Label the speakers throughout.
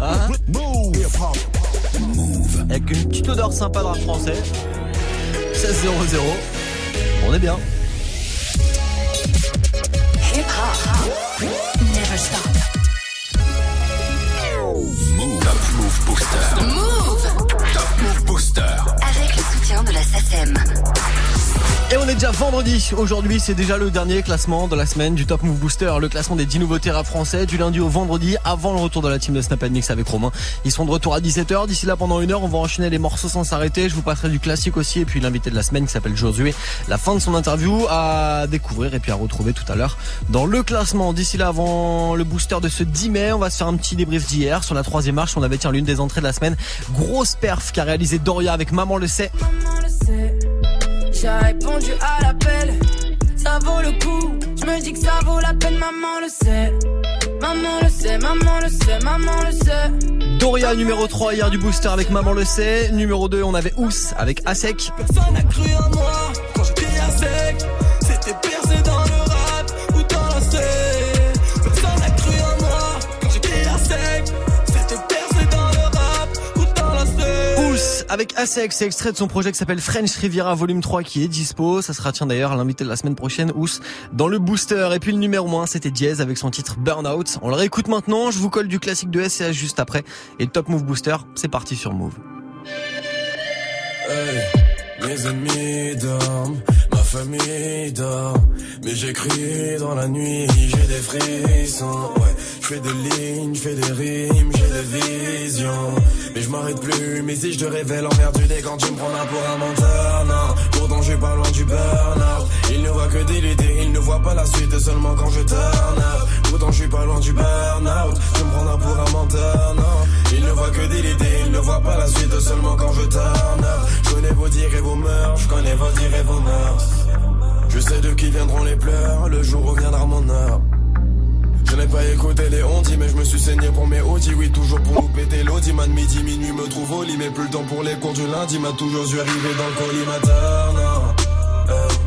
Speaker 1: Hein Avec une petite odeur sympa de rap français. 16-0-0. On est bien.
Speaker 2: Hip hop. Never stop.
Speaker 3: Move. Top Move Booster.
Speaker 2: Move
Speaker 3: Top Move Booster.
Speaker 2: avec le soutien de la SACEM.
Speaker 1: Et on est déjà vendredi. Aujourd'hui, c'est déjà le dernier classement de la semaine du Top Move Booster. Le classement des 10 nouveautés rap français du lundi au vendredi avant le retour de la team de Snap Mix avec Romain. Ils sont de retour à 17h. D'ici là, pendant une heure, on va enchaîner les morceaux sans s'arrêter. Je vous passerai du classique aussi et puis l'invité de la semaine qui s'appelle Josué. La fin de son interview à découvrir et puis à retrouver tout à l'heure dans le classement. D'ici là, avant le booster de ce 10 mai, on va se faire un petit débrief d'hier. Sur la troisième marche, on avait tiens l'une des entrées de la semaine. Grosse perf qu'a réalisé Doria avec Maman le sait.
Speaker 4: Maman le sait, j'ai répondu à l'appel. Ça vaut le coup, je me dis que ça vaut la peine, maman le sait. Maman le sait, maman le sait, maman le sait.
Speaker 1: Doria numéro 3 hier du booster avec Maman le sait. Numéro 2 on avait Ous avec Asek.
Speaker 5: Personne n'a cru en moi quand j'étais à
Speaker 1: avec Asek, c'est extrait de son projet qui s'appelle French Riviera volume 3 qui est dispo. Ça sera tiens d'ailleurs l'invité de la semaine prochaine, Ous, dans le booster. Et puis le numéro 1 c'était Diez avec son titre Burnout. On le réécoute maintenant, je vous colle du classique de SCH juste après. Et Top Move Booster, c'est parti sur Move.
Speaker 5: Mes ma famille dort. Mais j'écris dans la nuit, j'ai des frissons. Ouais, je fais des lignes, je fais des rimes, j'ai des visions. Mais je m'arrête plus, mais si je te révèle emmerdé quand tu me prends pour un menteur, non. Pourtant je pas loin sais de qui viendront les pleurs, le jour où viendra mon heure. Je n'ai pas écouté les ondis, mais je me suis saigné pour mes audis. Oui, toujours pour nous péter l'audi. Man, midi, minuit, me trouve au lit, mais plus le temps pour les cours du lundi. M'a toujours dû arriver dans le collimateur, non. Hey.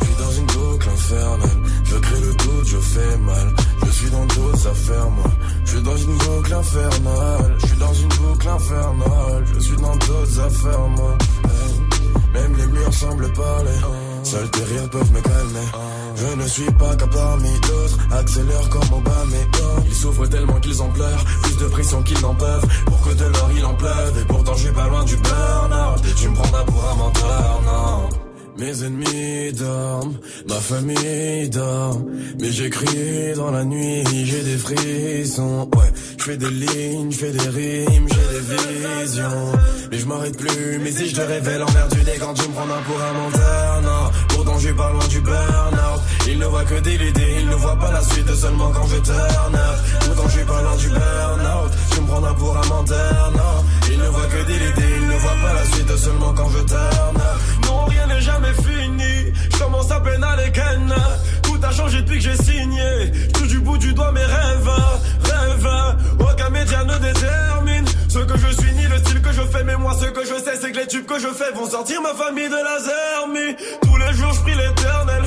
Speaker 5: Je suis dans une boucle infernale. Je crée le doute, je fais mal. Je suis dans d'autres affaires, moi. Je suis dans une boucle infernale. Je suis dans une boucle infernale. Je suis dans d'autres affaires, moi. Hey. Même les murs semblent parler. Seuls tes rires peuvent me calmer. Je ne suis pas qu'un parmi d'autres. Accélère comme Obama. Ils souffrent tellement qu'ils en pleurent. Plus de pression qu'ils n'en peuvent. Pour que de l'or il en pleuve. Et pourtant je suis pas loin du burn-out. Tu me prendras pour un menteur, non. Mes ennemis dorment, ma famille dort. Mais j'écris dans la nuit, j'ai des frissons. Ouais, je fais des lignes, je fais des rimes, j'ai des visions. Mais je m'arrête plus, mais si je te révèle emmerdé quand tu me prends un pour un menteur, non. Je suis pas loin du burn-out. Il ne voit que des idées, il ne voit pas la suite seulement quand je turn up. Je suis pas loin du burn-out. Tu me prendras pour un menteur, non. Il ne voit que des idées, il ne voit pas la suite seulement quand je turn. Non, rien n'est jamais fini. Je commence à peine à les ken. Tout a changé depuis que j'ai signé. Touche du bout du doigt mes rêves, rêves. Aucun média ne détermine ce que je suis ni le style que je fais. Mais moi, ce que je sais, c'est que les tubes que je fais vont sortir ma famille de la zermie. Tous les jours, je prie l'éternel.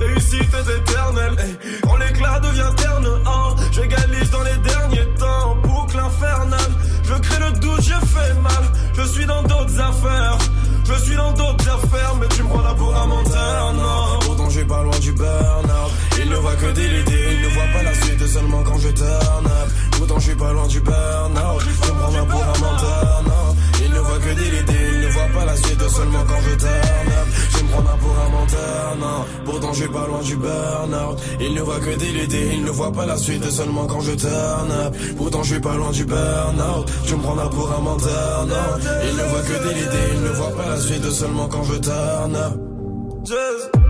Speaker 5: Réussite est éternelle. Hey, quand l'éclat devient terne, hein, j'égalise dans les derniers temps. Boucle infernale. Je crée le doute, je fais mal. Je suis dans d'autres affaires. Je suis dans d'autres affaires, mais tu me prends là pour un menteur, non. Pourtant, suis pas loin du burn-out. Il ne voit que des idées, il ne voit pas la suite seulement quand je turn up. Pourtant, suis pas loin du burn-out. Il ne voit que des idées, il ne voit pas la suite seulement quand je turn up. Je me prends pour un menteur, non. Pourtant, je suis pas loin du burn-out. Il ne voit que des idées, il ne voit pas la suite seulement quand je turn up. Pourtant, je suis pas loin du burn-out. Tu me prends pour un menteur, non. Il ne voit que des idées, il ne voit pas la suite seulement quand je turn up.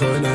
Speaker 6: Ouais,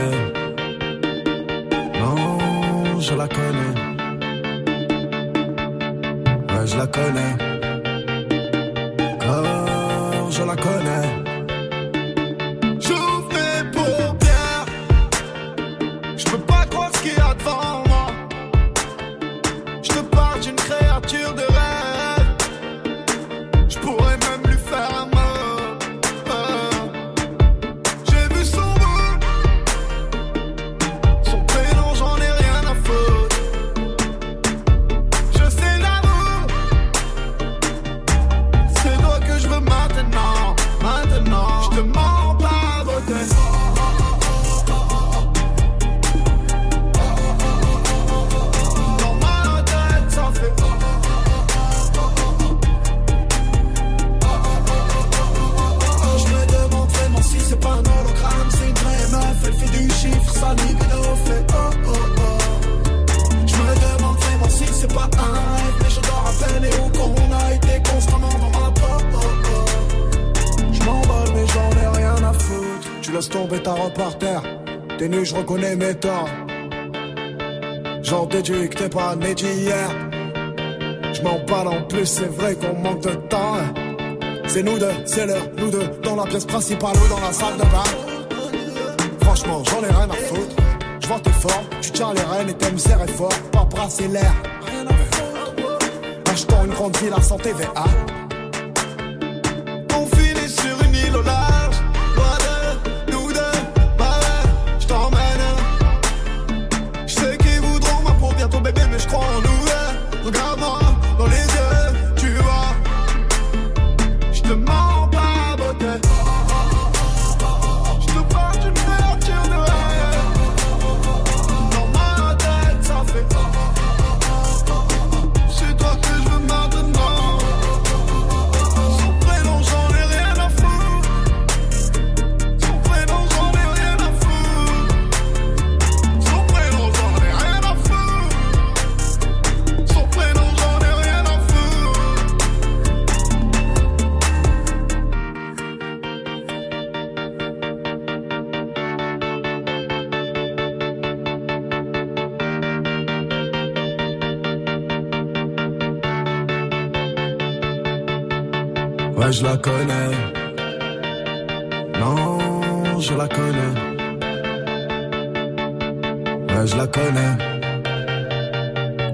Speaker 6: C'est nous deux, c'est l'heure, nous deux, dans la pièce principale ou dans la salle de bain. Franchement, j'en ai rien à foutre. Je vois tes formes, tu tiens les rênes et t'aimes serrer fort, pas brasser l'air. Achetons une grande ville à santé VA. Je la connais. Non, je la connais. Ouais, je la connais.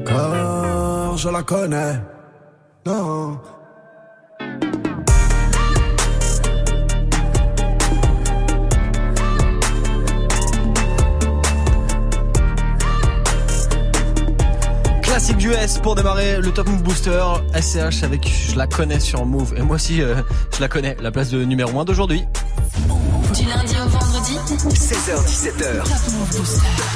Speaker 6: Car je la connais. Non.
Speaker 1: Classique du S pour démarrer le Top Move Booster. SCH avec Je la connais sur Move. Et moi aussi, euh, je la connais. La place de numéro 1 d'aujourd'hui.
Speaker 2: Du lundi au vendredi,
Speaker 3: 16h17h.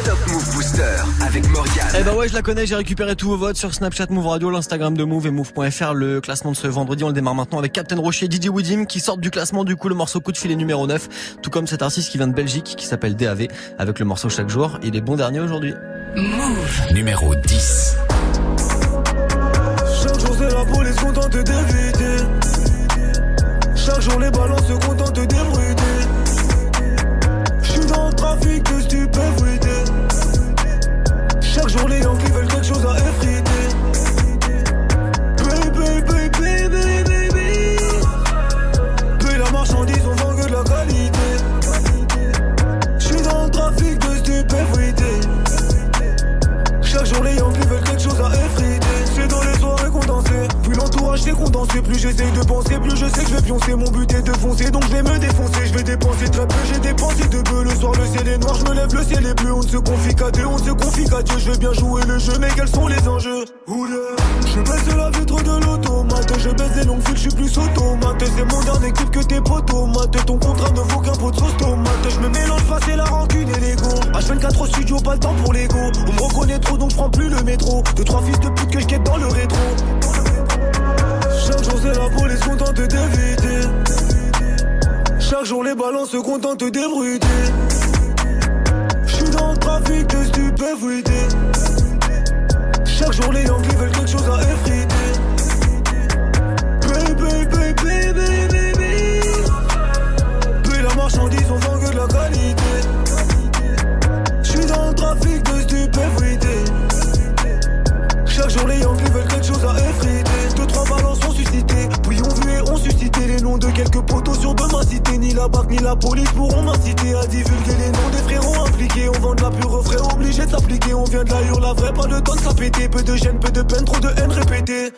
Speaker 3: Top Move Booster avec Morgane.
Speaker 1: Eh ben ouais, je la connais, j'ai récupéré tous vos votes sur Snapchat Move Radio, l'Instagram de Move et Move.fr. Le classement de ce vendredi, on le démarre maintenant avec Captain Rocher et DJ Woodim qui sortent du classement du coup le morceau coup de filet numéro 9, tout comme cet artiste qui vient de Belgique qui s'appelle DAV avec le morceau chaque jour. Il est bon dernier aujourd'hui.
Speaker 3: Numéro 10.
Speaker 6: C'est la police contente d'éviter. Chaque jour les balances se contentent d'ébruiter. J'suis dans le trafic de stupéfuité. Chaque jour les L'entourage s'est condensé Plus j'essaye de penser Plus je sais que je vais pioncer. Mon but est de foncer Donc je vais me défoncer. Je vais dépenser très peu J'ai dépensé de peu. Le soir le ciel est noir Je me lève le ciel est bleu. On ne se confie qu'à Dieu On se confie qu'à Dieu. Je vais bien jouer le jeu Mais quels sont les enjeux? Je baisse la vitre de l'automate Je baisse les longues files Je suis plus automate. C'est mon dernier clip que tes potomates Ton contrat ne vaut qu'un pot de sauce Je me mélange face et la rancune et l'ego. H24 au studio Pas le temps pour l'ego. On me reconnaît trop donc je prends plus le métro. Deux trois fils de pute que je dans le rétro la police contente d'éviter. Chaque jour, les balances se contentent d'ébruiter. J'suis dans le trafic de stupéfuité. Chaque jour, les Yankees veulent quelque chose à effriter. Baby, baby, baby, baby. Puis la marchandise, on vend que de la qualité.
Speaker 7: J'suis dans le trafic de
Speaker 8: stupéfuité. Chaque jour, les Yankees veulent quelque chose à effriter. Deux, trois susciter les noms de quelques potos sur de ma cité. Ni
Speaker 7: la BAC ni la
Speaker 8: police pourront m'inciter à divulguer les noms des frérots impliqués. On vend de la pure frère, obligé de s'appliquer. On vient de la hurle, la
Speaker 7: vraie, pas de temps de s'appéter. Peu de gêne, peu de peine, trop de haine répétée.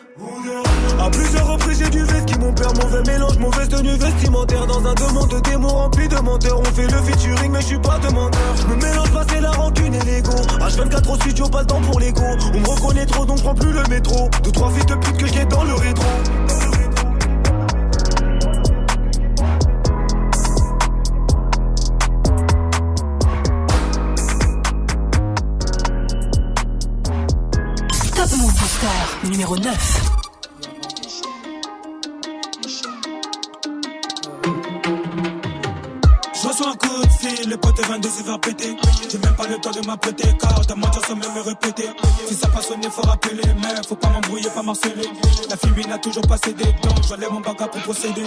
Speaker 7: À plusieurs reprises, j'ai du veste qui mon père, mauvais mélange, mauvaise tenue vestimentaire. Dans un demande de démons rempli de menteurs. On fait le featuring, mais je suis pas demandeur. Je me mélange pas, c'est la rancune et l'ego. H24 au studio, pas le temps pour l'ego. On me reconnaît trop, donc prends plus le métro. Deux, trois fils de pute que j'ai dans le rétro. 09. un coup de fil, le pote 22 se faire péter. J'ai même pas le temps de m'apprêter, car ta mentir sans même me répéter. Si ça pas sonné, faut rappeler, mais faut pas m'embrouiller, pas marceler. La fille n'a toujours pas cédé, donc j'enlève mon bagage pour procéder.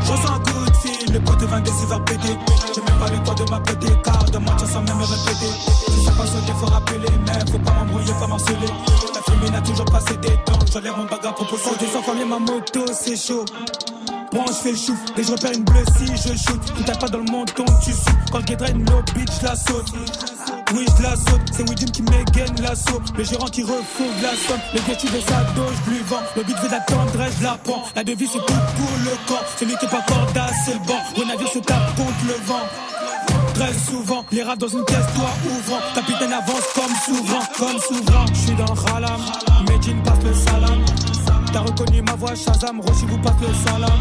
Speaker 7: Je sens un coup de fil, le pote 22 se faire péter. J'ai même pas le temps de m'apprêter, car ta mentir sans même me répéter. Si ça pas sonné, faut rappeler, mais faut pas m'embrouiller, pas marceler. Fille n'a toujours pas cédé, donc j'enlève mon bagage pour procéder. Sans combien ma moto, c'est chaud. Bon, je fais le chouf, et je repère une bleue si je shoot. Tu t'as pas dans le menton, tu sous. Quand je draine no bitch, la saute. Oui, je la saute, c'est Widim qui m'égaine l'assaut. Le gérant qui refourgue la somme. Le gâchis de sa dos, je lui vends. Le but veut d'attendre, je la prends. La devise, c'est tout pour le camp. Celui qui est pas cordasse, c'est le banc. Le navire se tape contre le vent. Très souvent, les rats dans une pièce, toi ouvrant. Capitaine avance comme souverain, comme souverain. Je suis dans ralam, Medjin passe le salam. T'as reconnu ma voix, Shazam, Roshi vous passe le salam.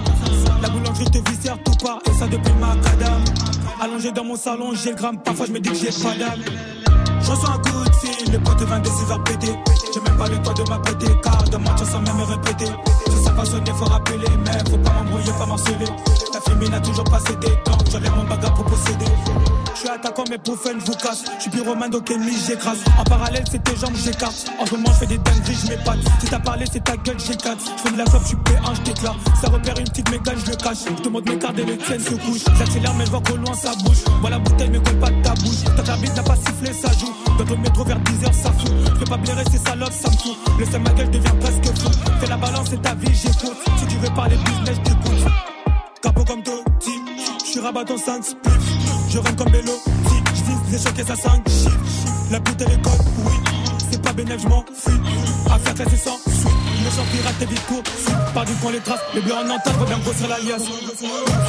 Speaker 7: La boulangerie te viscère tout part, et ça depuis ma cadam. Allongé dans mon salon, j'ai le gramme, parfois je me dis que j'ai pas d'âme. Je reçois un coup le pote 22 il va péter. J'ai même pas le temps de m'apprêter, car de ma sans même me répéter. Si ça pas sonné, faut rappeler, mais faut pas m'embrouiller, pas marceler. La fille n'a toujours pas cédé, donc j'enlève mon bagage pour posséder. Je suis attaquant, mais pour fun, vous casse. Je suis pyromane, donc ennemi, j'écrase. En parallèle, c'est tes jambes, j'écarte. En ce moment, je fais des dingueries, je m'épate. Si t'as parlé, c'est ta gueule, j'éclate. Je fais de la clope, je suis P1, je. Ça repère une petite mégane, je le cache. Je te montre mes cartes et les tiennes se couchent. J'accélère, mais je vois qu'au loin, ça bouge. Moi, la bouteille ne colle de ta bouche. Ta carbide n'a pas sifflé, ça joue. Dans le métro vers 10h, ça fout. Je peux pas blairer, c'est salopes, ça me fout. Le seul ma gueule devient presque fou. Fais la balance, c'est ta vie, j'écoute. Si tu veux parler business, je t'écoute. Capot comme Totti, je suis rabat en 5 spliff. Je rentre comme Bello, je vise chocs et ça 5 chiffres. La bouteille est code, oui. C'est pas bénéfique, je m'en fuis. Affaire classée sans suite. Champ pirate t'es vite court. Par du coin les traces, les bleus en entente, faut bien grossir l'alias.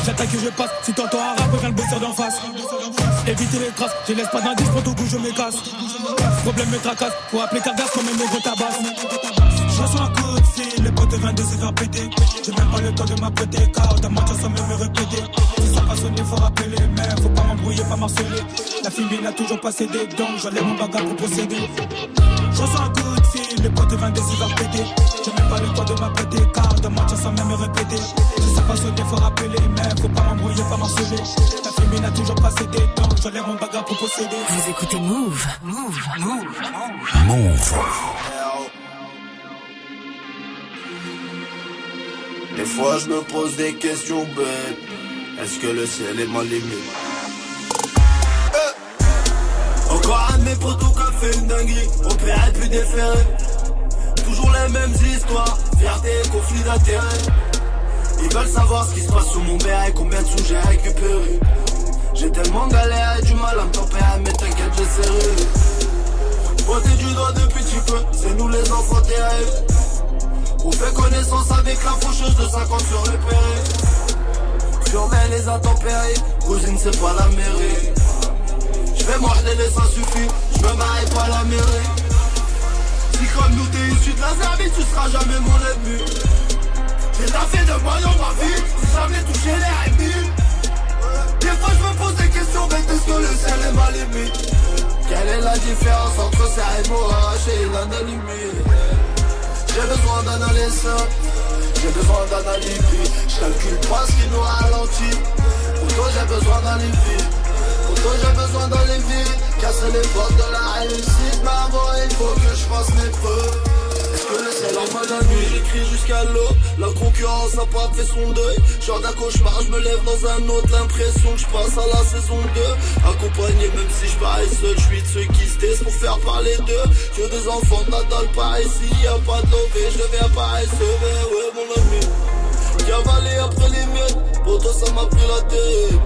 Speaker 7: J'attaque et je passe. Si t'entends un rap, reviens le bosser d'en face. Éviter les traces, je laisse pas d'indice, pour tout coup je me casse. Problème me tracasse, faut appeler Cargas comme un négro tabasse. Je reçois un coup de fil, le pote 22 s'est faire péter. J'ai même pas le temps de m'apprêter, car dans ma sans même me répéter. Si ça pas sonné, faut rappeler, mais faut pas m'embrouiller, pas marceler. La fille n'a toujours pas cédé, donc j'enlève mon bagage pour procéder. Je reçois un coup de fil, le pote 22 s'est faire péter. J'ai même pas le temps de m'apprêter, car dans ma sans même me répéter. Si ça pas sonné, faut rappeler, mais faut pas m'embrouiller, pas marceler. La fille n'a toujours pas cédé, donc j'enlève mon bagage pour procéder.
Speaker 2: Vous écoutez Move. Move. Move.
Speaker 9: Move.
Speaker 10: Des fois je me pose des questions bêtes. Est-ce que le ciel est ma limite? Eh Encore un de mes potos fait une dinguerie. Opéré plus déféré. Toujours les mêmes histoires. Fierté et conflit d'intérêt. Ils veulent savoir ce qui se passe sous mon béret. Combien de sous j'ai récupéré. J'ai tellement galéré, du mal à me tempérer. Mais t'inquiète, j'essaierai. Pointé du doigt depuis petit peu. C'est nous les enfants terribles. On fait connaissance avec la faucheuse de 50 sur le péré. Surveille les intempéries, cousine c'est pas la mairie. Je vais manger ça suffit, je me marie pas la mairie. Si comme nous t'es issu de la service, tu seras jamais mon ennemi. J'ai fait de moi dans ma vie, jamais touché les ennemis. Des fois je me pose des questions, mais est-ce que le ciel est ma limite? Quelle est la différence entre ça et moi? Et l'anonymie j'ai besoin d'un j'ai besoin d'un alibi. Je calcule pas ce qui nous ralentit. Pour toi j'ai besoin d'un alibi. Pour toi j'ai besoin d'un alibi. Casser les portes de la réussite, maman, il faut que je fasse mes preuves. La nuit J'écris jusqu'à l'eau, la concurrence n'a pas fait son deuil. Genre d'un cauchemar, je me lève dans un autre, l'impression que je passe à la saison 2. Accompagné, même si je parie seul, je suis de ceux qui se taisent pour faire parler d'eux. J'ai des enfants, Nadal par ici, y'a pas de lové, je deviens paresseux, mais ouais, mon ami. Cavaler après les miettes, pour toi ça m'a pris la tête.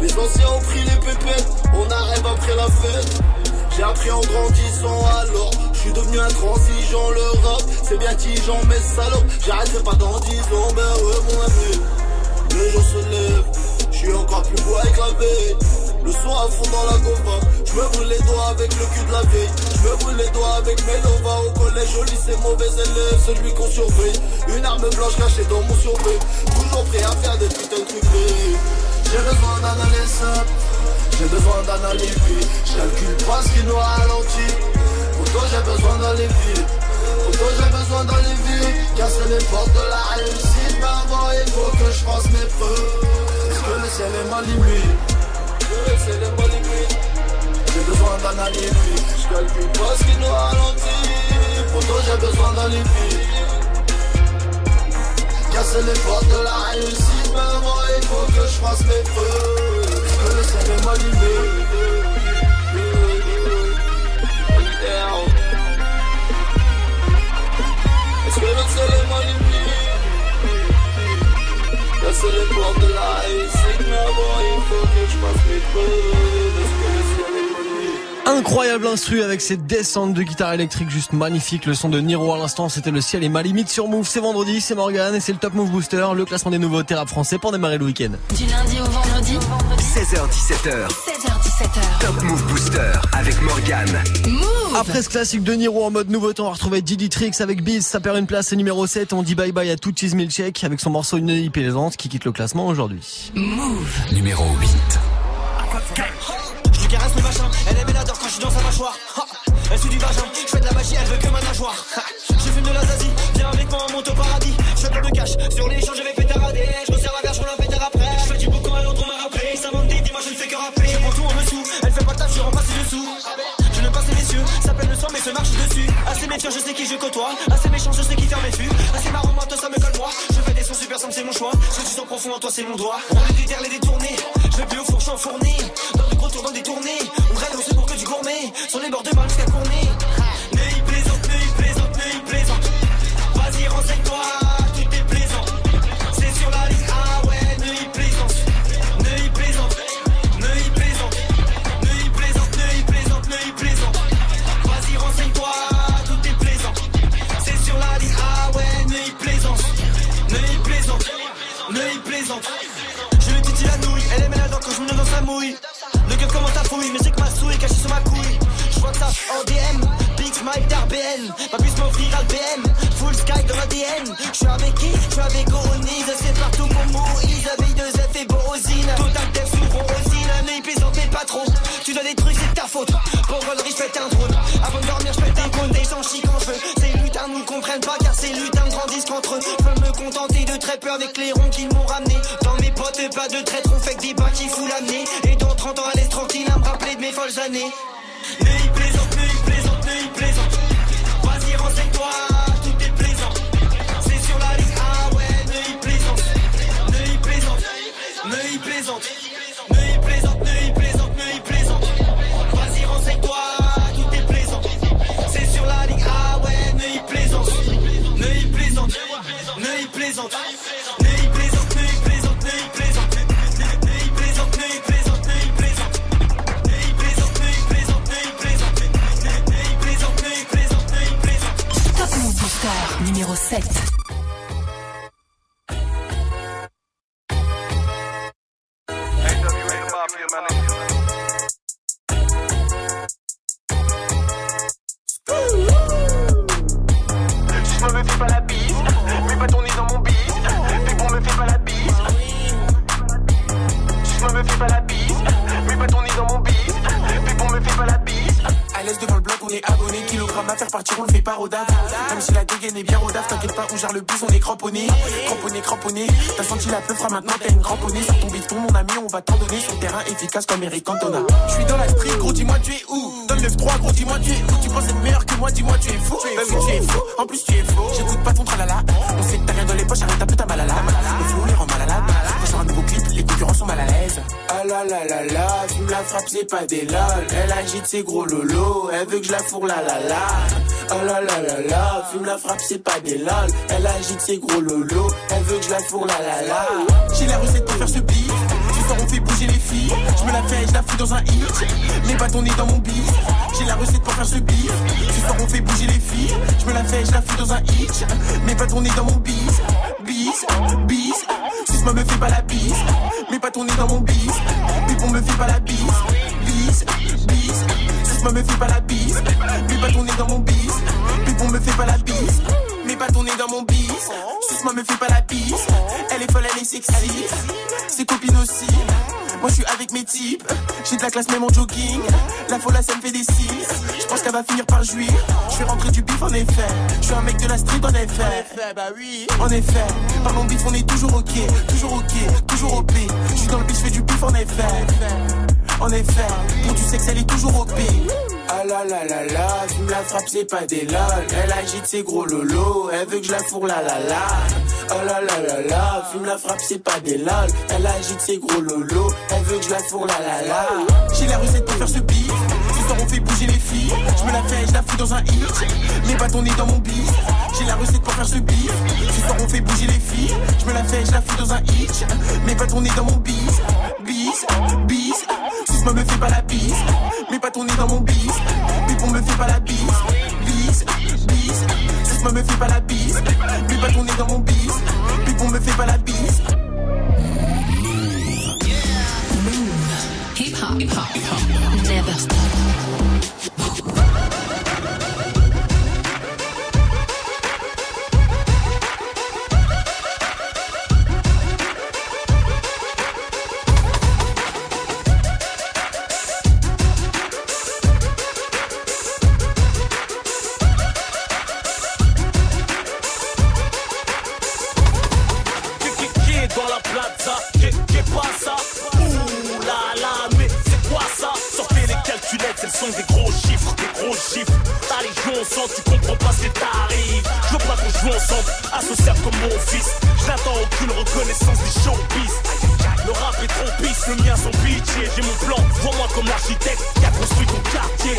Speaker 10: Les anciens ont pris les pépettes, on arrive après la fête. J'ai appris en grandissant alors suis devenu intransigeant le rap C'est bien tigeant mais salope. J'arrêterai pas dans 10 ans Ben ouais mon ami. Le jour se lève. Je suis encore plus beau avec la le son à fond dans la gova Je me brûle les doigts avec le cul de la veille Je me brûle les doigts avec mes lovas Au collège au lycée mauvais élève Celui qu'on surveille. Une arme blanche cachée dans mon survêt Toujours prêt à faire des putains de trucs J'ai besoin d'un aller j'ai besoin alibi. Je calcule pas ce qui nous ralentit. Pour toi, j'ai besoin d'aller. Pour toi, j'ai besoin d'aller vite. Casser les portes de la réussite. Mais avant, il faut que je fasse mes preuves. Parce que le ciel est ma limite. Le ciel est ma limite. J'ai besoin alibi. Je calcule pas ce qui nous ralentit. Pour toi, j'ai besoin d'aller vite. Casser les portes de la réussite. Mais avant, il faut que je fasse mes preuves Est-ce que le ciel est m'allumer Casser la réussite Mais avant il faut que je fasse mes preuves. Est-ce
Speaker 1: Incroyable instru avec ses descentes de guitare électrique juste magnifique. Le son de Niro à l'instant, c'était le ciel et ma limite sur Move. C'est vendredi, c'est Morgan et c'est le Top Move Booster, le classement des nouveaux rap français pour démarrer le week-end.
Speaker 2: Du lundi au vendredi.
Speaker 3: 16h17h.
Speaker 2: 16h17h.
Speaker 3: Top Move Booster avec Morgan.
Speaker 2: Move.
Speaker 1: Après ce classique de Niro en mode nouveau temps, on va retrouver Didi Tricks avec Biz. Ça perd une place, c'est numéro 7. On dit bye bye à tout Cheese Milkshake avec son morceau Une nuit plaisante qui quitte le classement aujourd'hui.
Speaker 2: Move.
Speaker 3: Numéro 8.
Speaker 11: Je lui caresse le machin, suis dans sa mâchoire. Ha elle suit du vagin, je fais de la magie, elle veut que ma nageoire. Ha je fume de la zazie, viens avec moi, on monte au paradis. Je fais plein de cash, sur l'échange je vais péter radé. Je resserre la verge, je la péter après. Je fais du quand à l'autre, on m'a rappelé. Ça m'en dit, dis-moi, je ne fais que rappeler. Je prends tout en dessous, elle fait pas de taf, je remplace dessous. Je ne passe les messieurs, ça peine le soir, mais se marche dessus. Assez méfiant, je sais qui je côtoie. Assez méchant, je sais qui faire mes fûts. Assez marrant, moi, toi, ça me colle moi. C'est mon choix. Ce que tu sens profond en toi, c'est mon doigt. On les déterre, les détourner. Je vais plus au four, je suis enfourné. Dans du gros tour, dans des tournées. On rêve, on se pour que du gourmet. Sur les bords de mal jusqu'à Cournay. Je lui titille la nouille, elle la dent quand je me dans sa mouille. Le gueule commence à fouille, mais c'est que ma souris est cachée sur ma couille. Je vois que ça en DM, Big Smile d'RBN. Ma puce m'offrira le BM, full sky dans l'ADN. Je suis avec qui? Je suis avec Oronise, c'est partout mon Moïse. Avec deux F et Borosine. Total Def sous Rosine, un œil plaisante mais pas trop. Tu dois trucs, c'est de ta faute. Pour galerie, je pète un drone. Avant de dormir, je pète un cône. Des gens chient quand je. Ces lutins nous comprennent pas car ces lutins grandissent qu'entre eux. Je peux me contenter de très peur avec les rappeler de
Speaker 12: Je
Speaker 13: suis dans la street, gros, dis-moi tu es où Donne le 3 gros, dis-moi tu es où Tu penses être meilleur que moi, dis-moi tu es fou. Bah oui, tu es fou, en plus tu es faux. J'écoute pas ton tralala. On sait que t'as rien dans les poches, arrête un peu ta malala. Le flou les rend malades. Quand un nouveau clip, les concurrents sont mal à l'aise. Ah la la la la, fume la frappe, c'est pas des lol. Elle agite ses gros lolos, elle veut que je la fourre la la la. Oh la la la la, fume la frappe, c'est pas des lol. Elle agite ses gros lolos, elle veut que je la fourre la la la. J'ai la recette pour faire ce me la fais, je la fous dans un hit. Mes bâtons nez dans mon bif. J'ai la recette pour faire ce bif. Ce soir, on fait bouger les filles. Je me la fais, je la fous dans un hit. Mes bâtons nez dans mon bis. Bis, bis. Suce-moi, me fais pas la bise. Mes bâtons nez dans mon bis. Pipon me fait pas la bise. Bis, bis. Suce-moi, me fais pas la bise. Mes bâtons nez dans mon bis. Pipon me fait pas la bise. Mes bâtons nez dans mon bis. Suce-moi, me fais pas la bise. Elle est folle, elle est sexy. Ses copines aussi. Moi je suis avec mes types, j'ai de la classe même en jogging. La folle ça me fait des signes. Je pense qu'elle va finir par jouir. Je vais rentrer du bif en effet. Je suis un mec de la street en effet. bah oui. En effet, parlons bif, on est toujours ok, toujours ok, toujours OP. Je suis dans le bif, je fais du bif en effet. En effet, pour du sexe, elle est toujours OP. Ah la la la la, fume la frappe, c'est pas des lol. Elle agite ses gros lolos, elle veut que je la fourre la la la. Oh la la la la, fume la frappe, c'est pas des lol. Elle agite ses gros lolos, elle veut que je la fourre la la la. J'ai la recette pour faire ce bif. Ce soir on fait bouger les filles. Je me la fais, je la fous dans un hit. Mes bâtons nez dans mon bif. J'ai la recette pour faire ce bif. Ce soir on fait bouger les filles. Je me la fais, je la fous dans un hit. Mes bâtons nez dans mon bis. Bis, bis. Suce-moi, me fais pas la bise. Mes bâtons nez dans mon bis. Pipon me fait pas la bise. Bis, bis. Suce-moi, me fais pas la bise. Mes bâtons nez dans mon bis. Pipon me fait pas la bise.
Speaker 2: Hip hop, hip hop, hip hop. Never stop.
Speaker 14: Qu'on associable comme mon fils. Je n'attends aucune reconnaissance des showbiz. Le rap est trop pisse, le mien sans pitié. J'ai mon plan, vois-moi comme l'architecte qui a construit ton quartier.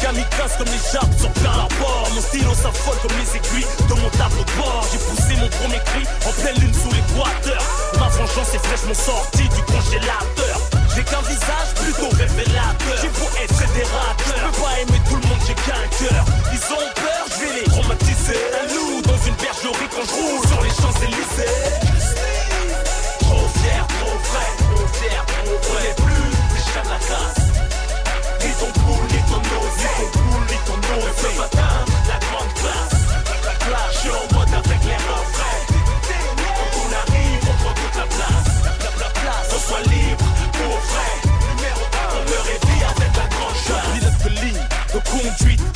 Speaker 14: Kamikaze comme les jappes sur plein rapport. Mon stylo s'affole comme les aiguilles de mon tableau de bord. J'ai poussé mon premier cri en pleine lune sous l'équateur. Ma vengeance est fraîchement sortie du congélateur. J'ai qu'un visage plutôt révélateur. J'ai beau être fédérateur. Je peux pas aimer tout le monde, j'ai qu'un cœur. Ils ont peur, je vais les traumatiser. Un loup dans une bergerie roule sur les Champs-Élysées. Trop fier, trop vrai, trop fier, trop vrai. Plus des chiens de la casse. Ni ton poule, ni ton nose, ni ton poule, ni ton matin, la grande classe. Je suis en mode avec les refrains. Quand on arrive, on prend toute la place. La, on soit libre, pour vrai. Numéro 1, on me réveille avec la grande classe. Pilote de ligne, de conduite.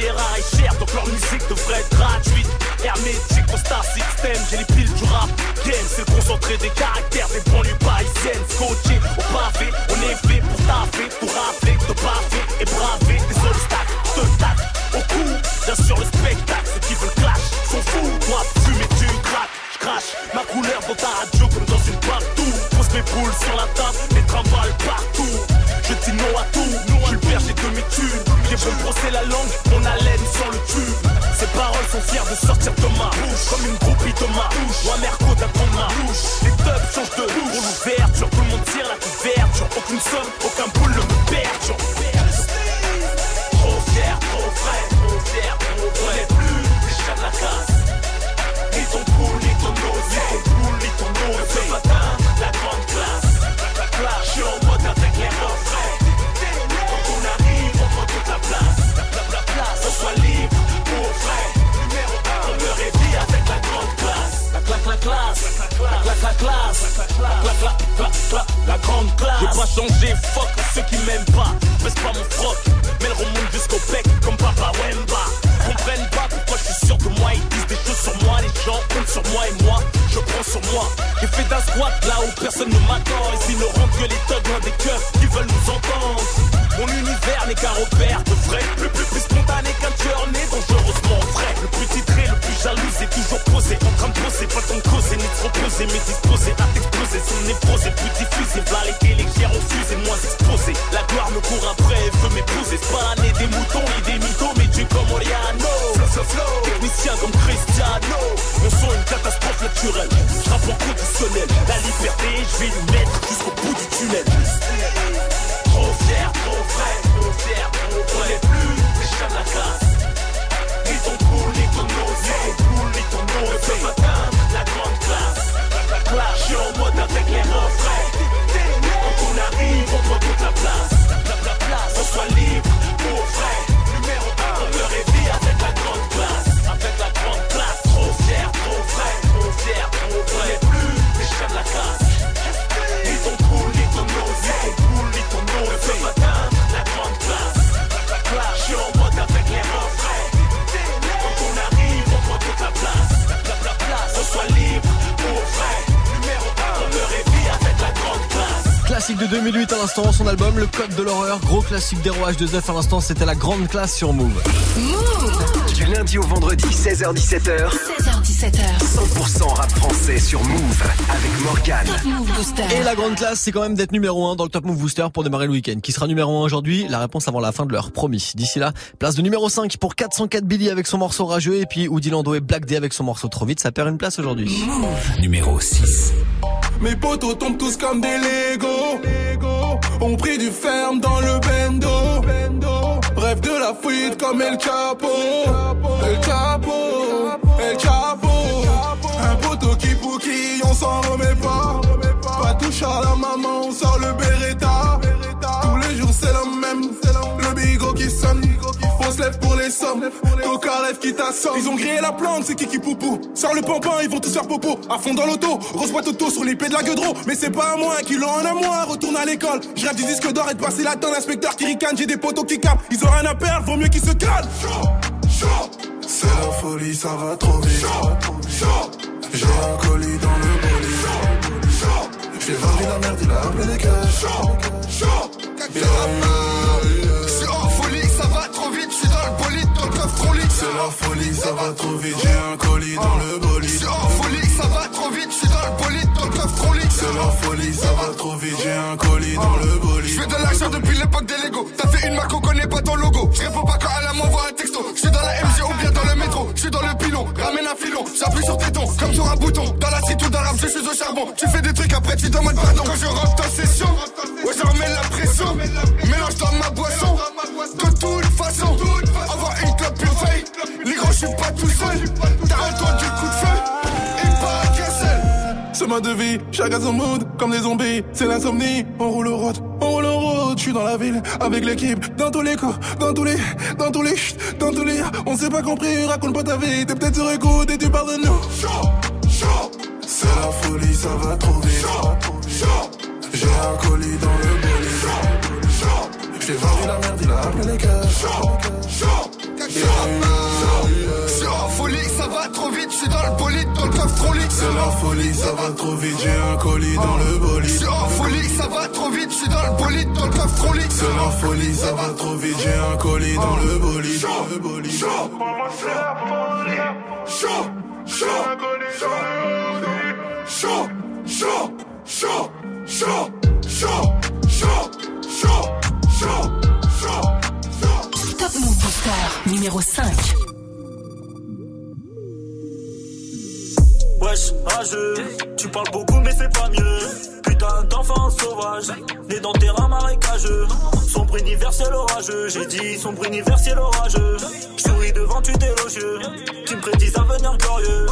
Speaker 14: Est et cher, donc leur musique devrait être gratuite. Hermétique au Star System, j'ai les piles du rap game. C'est le concentré des caractères des banlieues parisiennes. Scotché au pavé, on est fait pour taffer, pour rafler, te baffer et braver des obstacles. Te tac au cou, bien sûr le spectacle. Ceux qui veulent clash sont fous. Moi, fumer, tu craques, crache ma couleur dans ta radio comme dans une partout. Pose mes boules sur la table, les trimbales partout. Je dis non à tout, je suis le berger de mes tubes. J'ai beau brosser la langue, sont fières de sortir de ma bouche. Comme une groupie de ma bouche. Ou un merco d'un ma bouche Les tubs changent de bouche Pour l'ouverture, tout le monde tire la couverture. Aucune somme, aucun boule la grande classe. J'ai pas changé, fuck ceux qui m'aiment pas. Baisse pas mon froc, mais le remonte jusqu'au bec Comme Papa Wemba. Comprennent pas pourquoi je suis sûr de moi Ils disent des choses sur moi, les gens comptent sur moi Et moi, je prends sur moi. J'ai fait d'un squat là où personne ne m'attend. Et ne rentrent que les thugs loin des cœurs qui veulent nous entendre Mon univers n'est qu'un repère de vrai. Plus, plus, plus spontané qu'un tueur né dangereusement vrai. Le plus titré, le plus jaloux est toujours posé. En train de bosser, pas ton causer ni se reposer Mais disposé à t'exploser, son névrose est plus diffusée V'là les que j'ai refusé, moins exposé La gloire me court après, elle veut m'épouser. C'est pas l'année des moutons et des mythos Mais Dieu comme Oriano Technicien comme Cristiano. Mon son une catastrophe naturelle.
Speaker 15: Rapport conditionnel. La liberté, je vais lui mettre jusqu'au bout du tunnel. Trop fier, trop frais, trop fier, trop frais. On est plus les chiens de la classe. Ni ton cool, ni ton nose, ni ton cool, ni ton. Ne peuvent atteindre la grande classe. La classe, je suis en mode avec les refrains. Quand on arrive, on prend toute la place. La, la place, on soit libre, pour vrai. Numéro 1, on me réveille avec la grande classe.
Speaker 1: Classique de 2008 à l'instant, son album Le Code de l'horreur, gros classique d'Hero H2F à l'instant, c'était la grande classe sur Move.
Speaker 3: Du lundi au vendredi, 16h-17h,
Speaker 2: 16h17h.
Speaker 3: 100% rap français sur Move avec Morgane.
Speaker 2: Top Move Booster.
Speaker 1: Et la grande classe, c'est quand même d'être numéro 1 dans le Top Move Booster pour démarrer le week-end. Qui sera numéro 1 aujourd'hui? La réponse avant la fin de l'heure, promis. D'ici là, place de numéro 5 pour 404 Billy avec son morceau rageux et puis Woody Lando et Black D avec son morceau trop vite, ça perd une place aujourd'hui.
Speaker 3: Numéro 6.
Speaker 16: Mes potos tombent tous comme des Legos. On pris du ferme dans le bendo. Rêve de la fuite comme El Chapo. El Chapo. Coca rêve qui t'assomme. Ils ont grillé la plante, c'est Kiki Poupou. Sors le pampin, ils vont tous faire popo. À fond dans l'auto, grosse boîte auto sur l'épée de la gueudreau. Mais c'est pas à moi, un kilo en à moi. Retourne à l'école. Je rêve du disque d'or et de passer la tonne. L'inspecteur qui ricane, j'ai des potos qui capent. Ils ont rien à perdre, vaut mieux qu'ils se calment. C'est la folie, ça va trop vite. J'ai un colis dans le bolide. J'ai vendu la merde, il a appelé les cash.
Speaker 17: C'est en
Speaker 16: C'est la folie, ça va trop vite. J'ai un colis dans le bolide.
Speaker 17: C'est en folie, ça va trop vite, je suis dans le bolide, dans le.
Speaker 16: C'est la folie, ça va trop vite. J'ai un colis dans le bolide.
Speaker 17: Je fais de l'argent depuis l'époque des Lego. T'as fait une marque, on connaît pas ton logo. Je réponds pas quand elle m'envoie un texto. Je suis dans la MG ou bien dans le métro. Je suis dans le pilon, ramène un filon. J'appuie sur tes tons, comme sur un bouton. Dans la street ou dans l'arbre, je suis au charbon. Tu fais des trucs, après tu demandes pardon. Quand je rentre en session, ouais, je remets la pression. Mélange dans ma boisson. De toute façon, suis pas tout seul. Entendu le coup de feu. Et pas qu'un seul.
Speaker 16: C'est ma devise, chacun son mood, comme des zombies, c'est l'insomnie. On roule au road, on roule en road, je suis dans la ville, avec l'équipe, dans tous les coups, dans tous les, dans tous les, dans tous les, on s'est pas compris, raconte pas ta vie, t'es peut-être sur écoute et tu parles de nous. C'est la folie, ça va trop vite. J'ai un colis dans le bolide. J'ai vendu la merde, il a appelé les
Speaker 17: suis en folie, ça va trop vite, je suis dans le bolide, dans le coffre trop lit.
Speaker 16: C'est la folie, ça va trop vite, j'ai un colis dans le
Speaker 17: Je
Speaker 16: bolide.
Speaker 17: suis en folie, ça va trop vite, je suis dans le bolide, dans le coffre trop lit.
Speaker 16: C'est la folie, ça va trop vite, j'ai un colis dans le bolide. Le bolide.
Speaker 2: Top Move Booster. Numéro 5.
Speaker 15: Wesh, rageux, tu parles beaucoup mais fais pas mieux. Putain d'enfant sauvage, né dans terrain marécageux. Sombre universel orageux, j'ai dit sombre universel orageux. Je souris devant tu d'élogieux, qui me prédisent un avenir glorieux.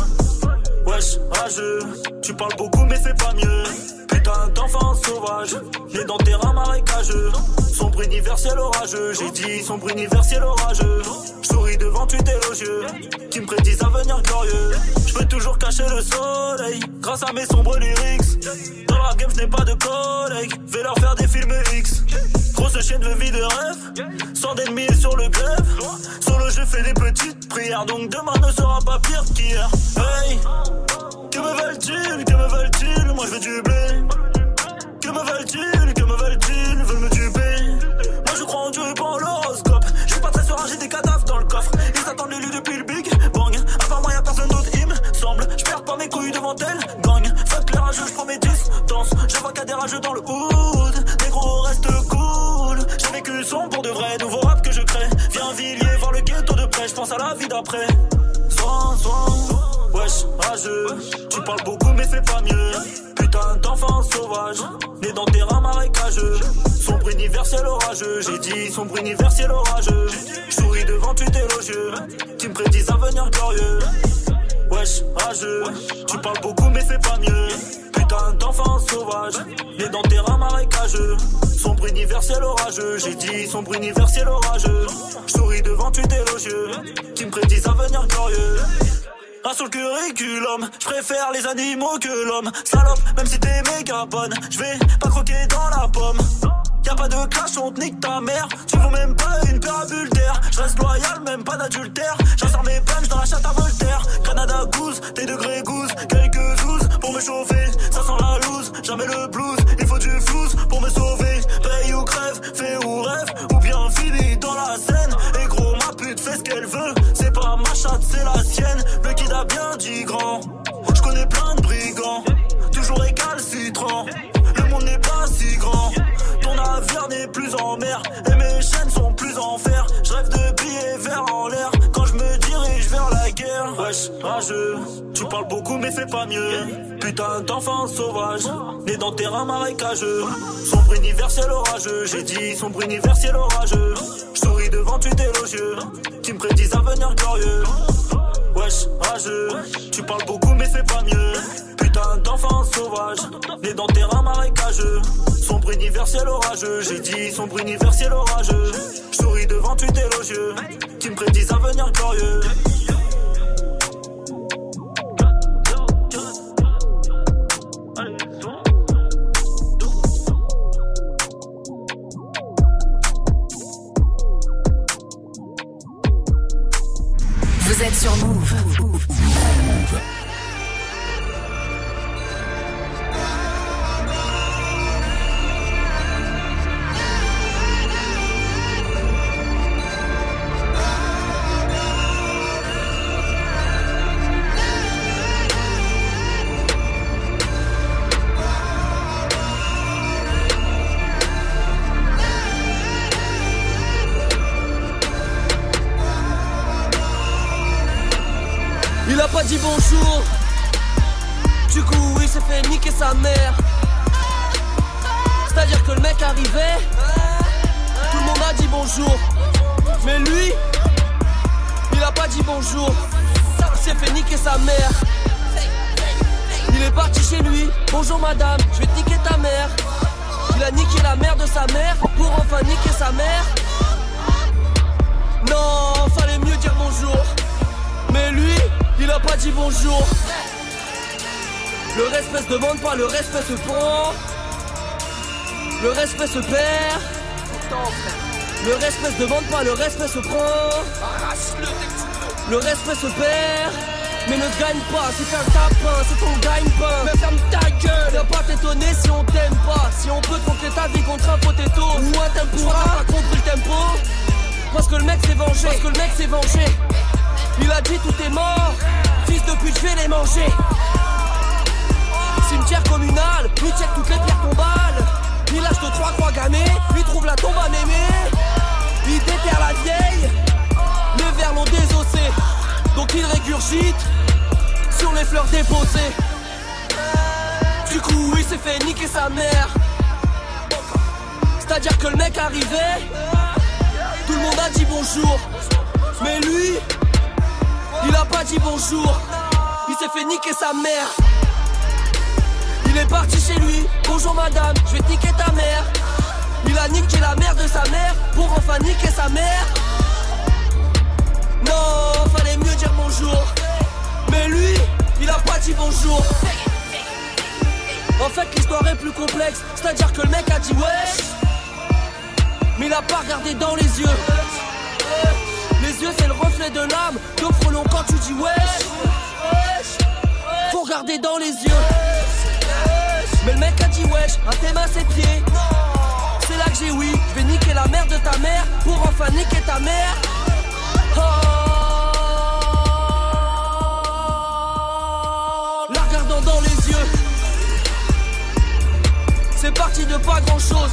Speaker 15: Wesh, rageux, tu parles beaucoup mais fais pas mieux. Putain d'enfant sauvage, né dans terrain marécageux. Sombre universel orageux, j'ai dit sombre universel orageux. Devant tu d'élogieux, qui me prédisent un avenir glorieux. Je peux toujours cacher le soleil, grâce à mes sombres lyrics. Dans la game, je pas de collègues, vais leur faire des films X. Grosse chaîne de vie de rêve, sans d'ennemis sur le grève. Solo, je fais des petites prières, donc demain ne sera pas pire qu'hier. Hey, que me veulent-ils, que me veulent-ils? Moi je veux du blé. Que me veulent-ils, que me veulent-ils? Depuis le Big Bang. À part moi, y'a personne d'autre, il me semble. Je perds pas mes couilles devant elle. Gang, fuck les rageux, je prends mes distances. Je vois a des rageux dans le hood. Négro, reste cool. J'ai vécu son pour de vrai, nouveau rap que je crée. Viens Villiers, voir le ghetto de près. Je pense à la vie d'après. Soin, soin. Wesh, rageux, tu parles beaucoup mais fais pas mieux. Putain d'enfant sauvage, né dans terrain marécageux. Sombre universel orageux, j'ai dit sombre universel orageux. Souris devant tu élogieux, qui me prédisent un avenir glorieux. Wesh, rageux, tu parles beaucoup mais fais pas mieux. Putain d'enfant sauvage, né dans terrain marécageux. Sombre universel orageux, j'ai dit sombre universel orageux. Souris devant tu élogieux, qui me prédisent un avenir glorieux. Un sur le curriculum, je préfère les animaux que l'homme. Salope, même si t'es méga bonne, je vais pas croquer dans la pomme. Y'a pas de clash, on te nique ta mère. Tu vaux même pas une paire adultère. Je reste loyal, même pas d'adultère. J'insère mes punch dans la à Voltaire. Canada goose, tes degrés goose. Quelques zouzes pour me chauffer. Ça sent la loose, jamais le blues. Il faut du flouze pour me sauver. Paye ou crève, fais ou rêve. Ou bien finis dans la scène. Et gros, ma pute fait ce qu'elle veut. Pas ma chatte, c'est la sienne. Le kid a bien dit grand. Je connais plein de brigands. Toujours récalcitrant. Le monde n'est pas si grand. Ton navire n'est plus en mer. Et mes chaînes sont plus en fer. Je rêve de billets verts en l'air. Wesh, rageux. Tu parles beaucoup mais fais pas mieux. Putain d'enfant sauvage. Né dans terrain marécageux. Sombre universel orageux. J'ai dit sombre universel orageux. Souris devant tu élogieux. Qui me prédisent un avenir glorieux. Wesh, rageux, tu parles beaucoup mais fais pas mieux. Putain d'enfant sauvage, né dans terrain marécageux. Sombre universel orageux, j'ai dit sombre universel orageux. Je souris devant tu élogieux, qui me prédisent un avenir glorieux.
Speaker 18: Se perd. Mais ne gagne pas, c'est un tapin, c'est ton gagne-pain. Mais ferme ta gueule, ne pas t'étonner si on t'aime pas. Si on peut tromper ta vie contre un potato ou un tempura, t'as pas compris le tempo. Parce que le mec s'est vengé, parce que le mec s'est vengé. Il a dit tout est mort, fils de pute, je vais les manger. Cimetière communal, lui check toutes les pierres tombales. Il lâche de trois croix gammées, lui trouve la tombe à mémé. Il déterre la vieille, Donc il régurgite sur les fleurs déposées. Du coup, il s'est fait niquer sa mère. C'est-à-dire que le mec arrivait, tout le monde a dit bonjour. Mais lui, il a pas dit bonjour. Il s'est fait niquer sa mère. Il est parti chez lui. Bonjour madame, je vais niquer ta mère. Il a niqué la mère de sa mère pour enfin niquer sa mère. Non, fallait bonjour. Mais lui, il a pas dit bonjour. En fait, l'histoire est plus complexe. C'est-à-dire que le mec a dit wesh. Mais il a pas regardé dans les yeux. Les yeux, c'est le reflet de l'âme. Donc frelon quand tu dis wesh. Faut regarder dans les yeux. Mais le mec a dit wesh, à tes mains ses pieds. C'est là que j'ai oui, je vais niquer la mère de ta mère pour enfin niquer ta mère. Oh. C'est parti de pas grand chose.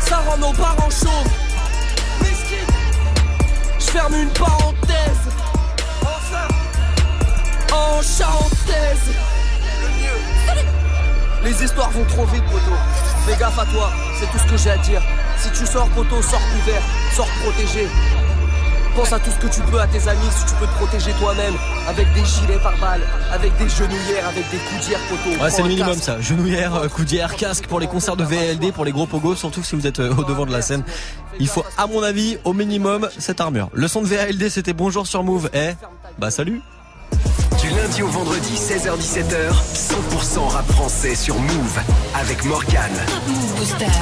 Speaker 18: Ça rend nos parents chauves. Je ferme une parenthèse.
Speaker 19: En charentaise. Les histoires vont trop vite, poto. Fais gaffe à toi, c'est tout ce que j'ai à dire. Si tu sors, poto, sors couvert, sors protégé. Pense à tout ce que tu peux à tes amis si tu peux te protéger toi-même. Avec des gilets par balles, avec des genouillères, avec des coudières, poto.
Speaker 1: Ouais, c'est le minimum
Speaker 19: casque.
Speaker 1: ça. Genouillère, euh, coudière, casque pour les concerts de VLD, pour les gros pogos, surtout si vous êtes euh, au devant de la scène. Il faut, à mon avis, au minimum, cette armure. Le son de VLD, c'était bonjour sur Move. Eh, bah salut.
Speaker 3: Du lundi au vendredi, 16h-17h, 100% rap français sur Move avec Morgan.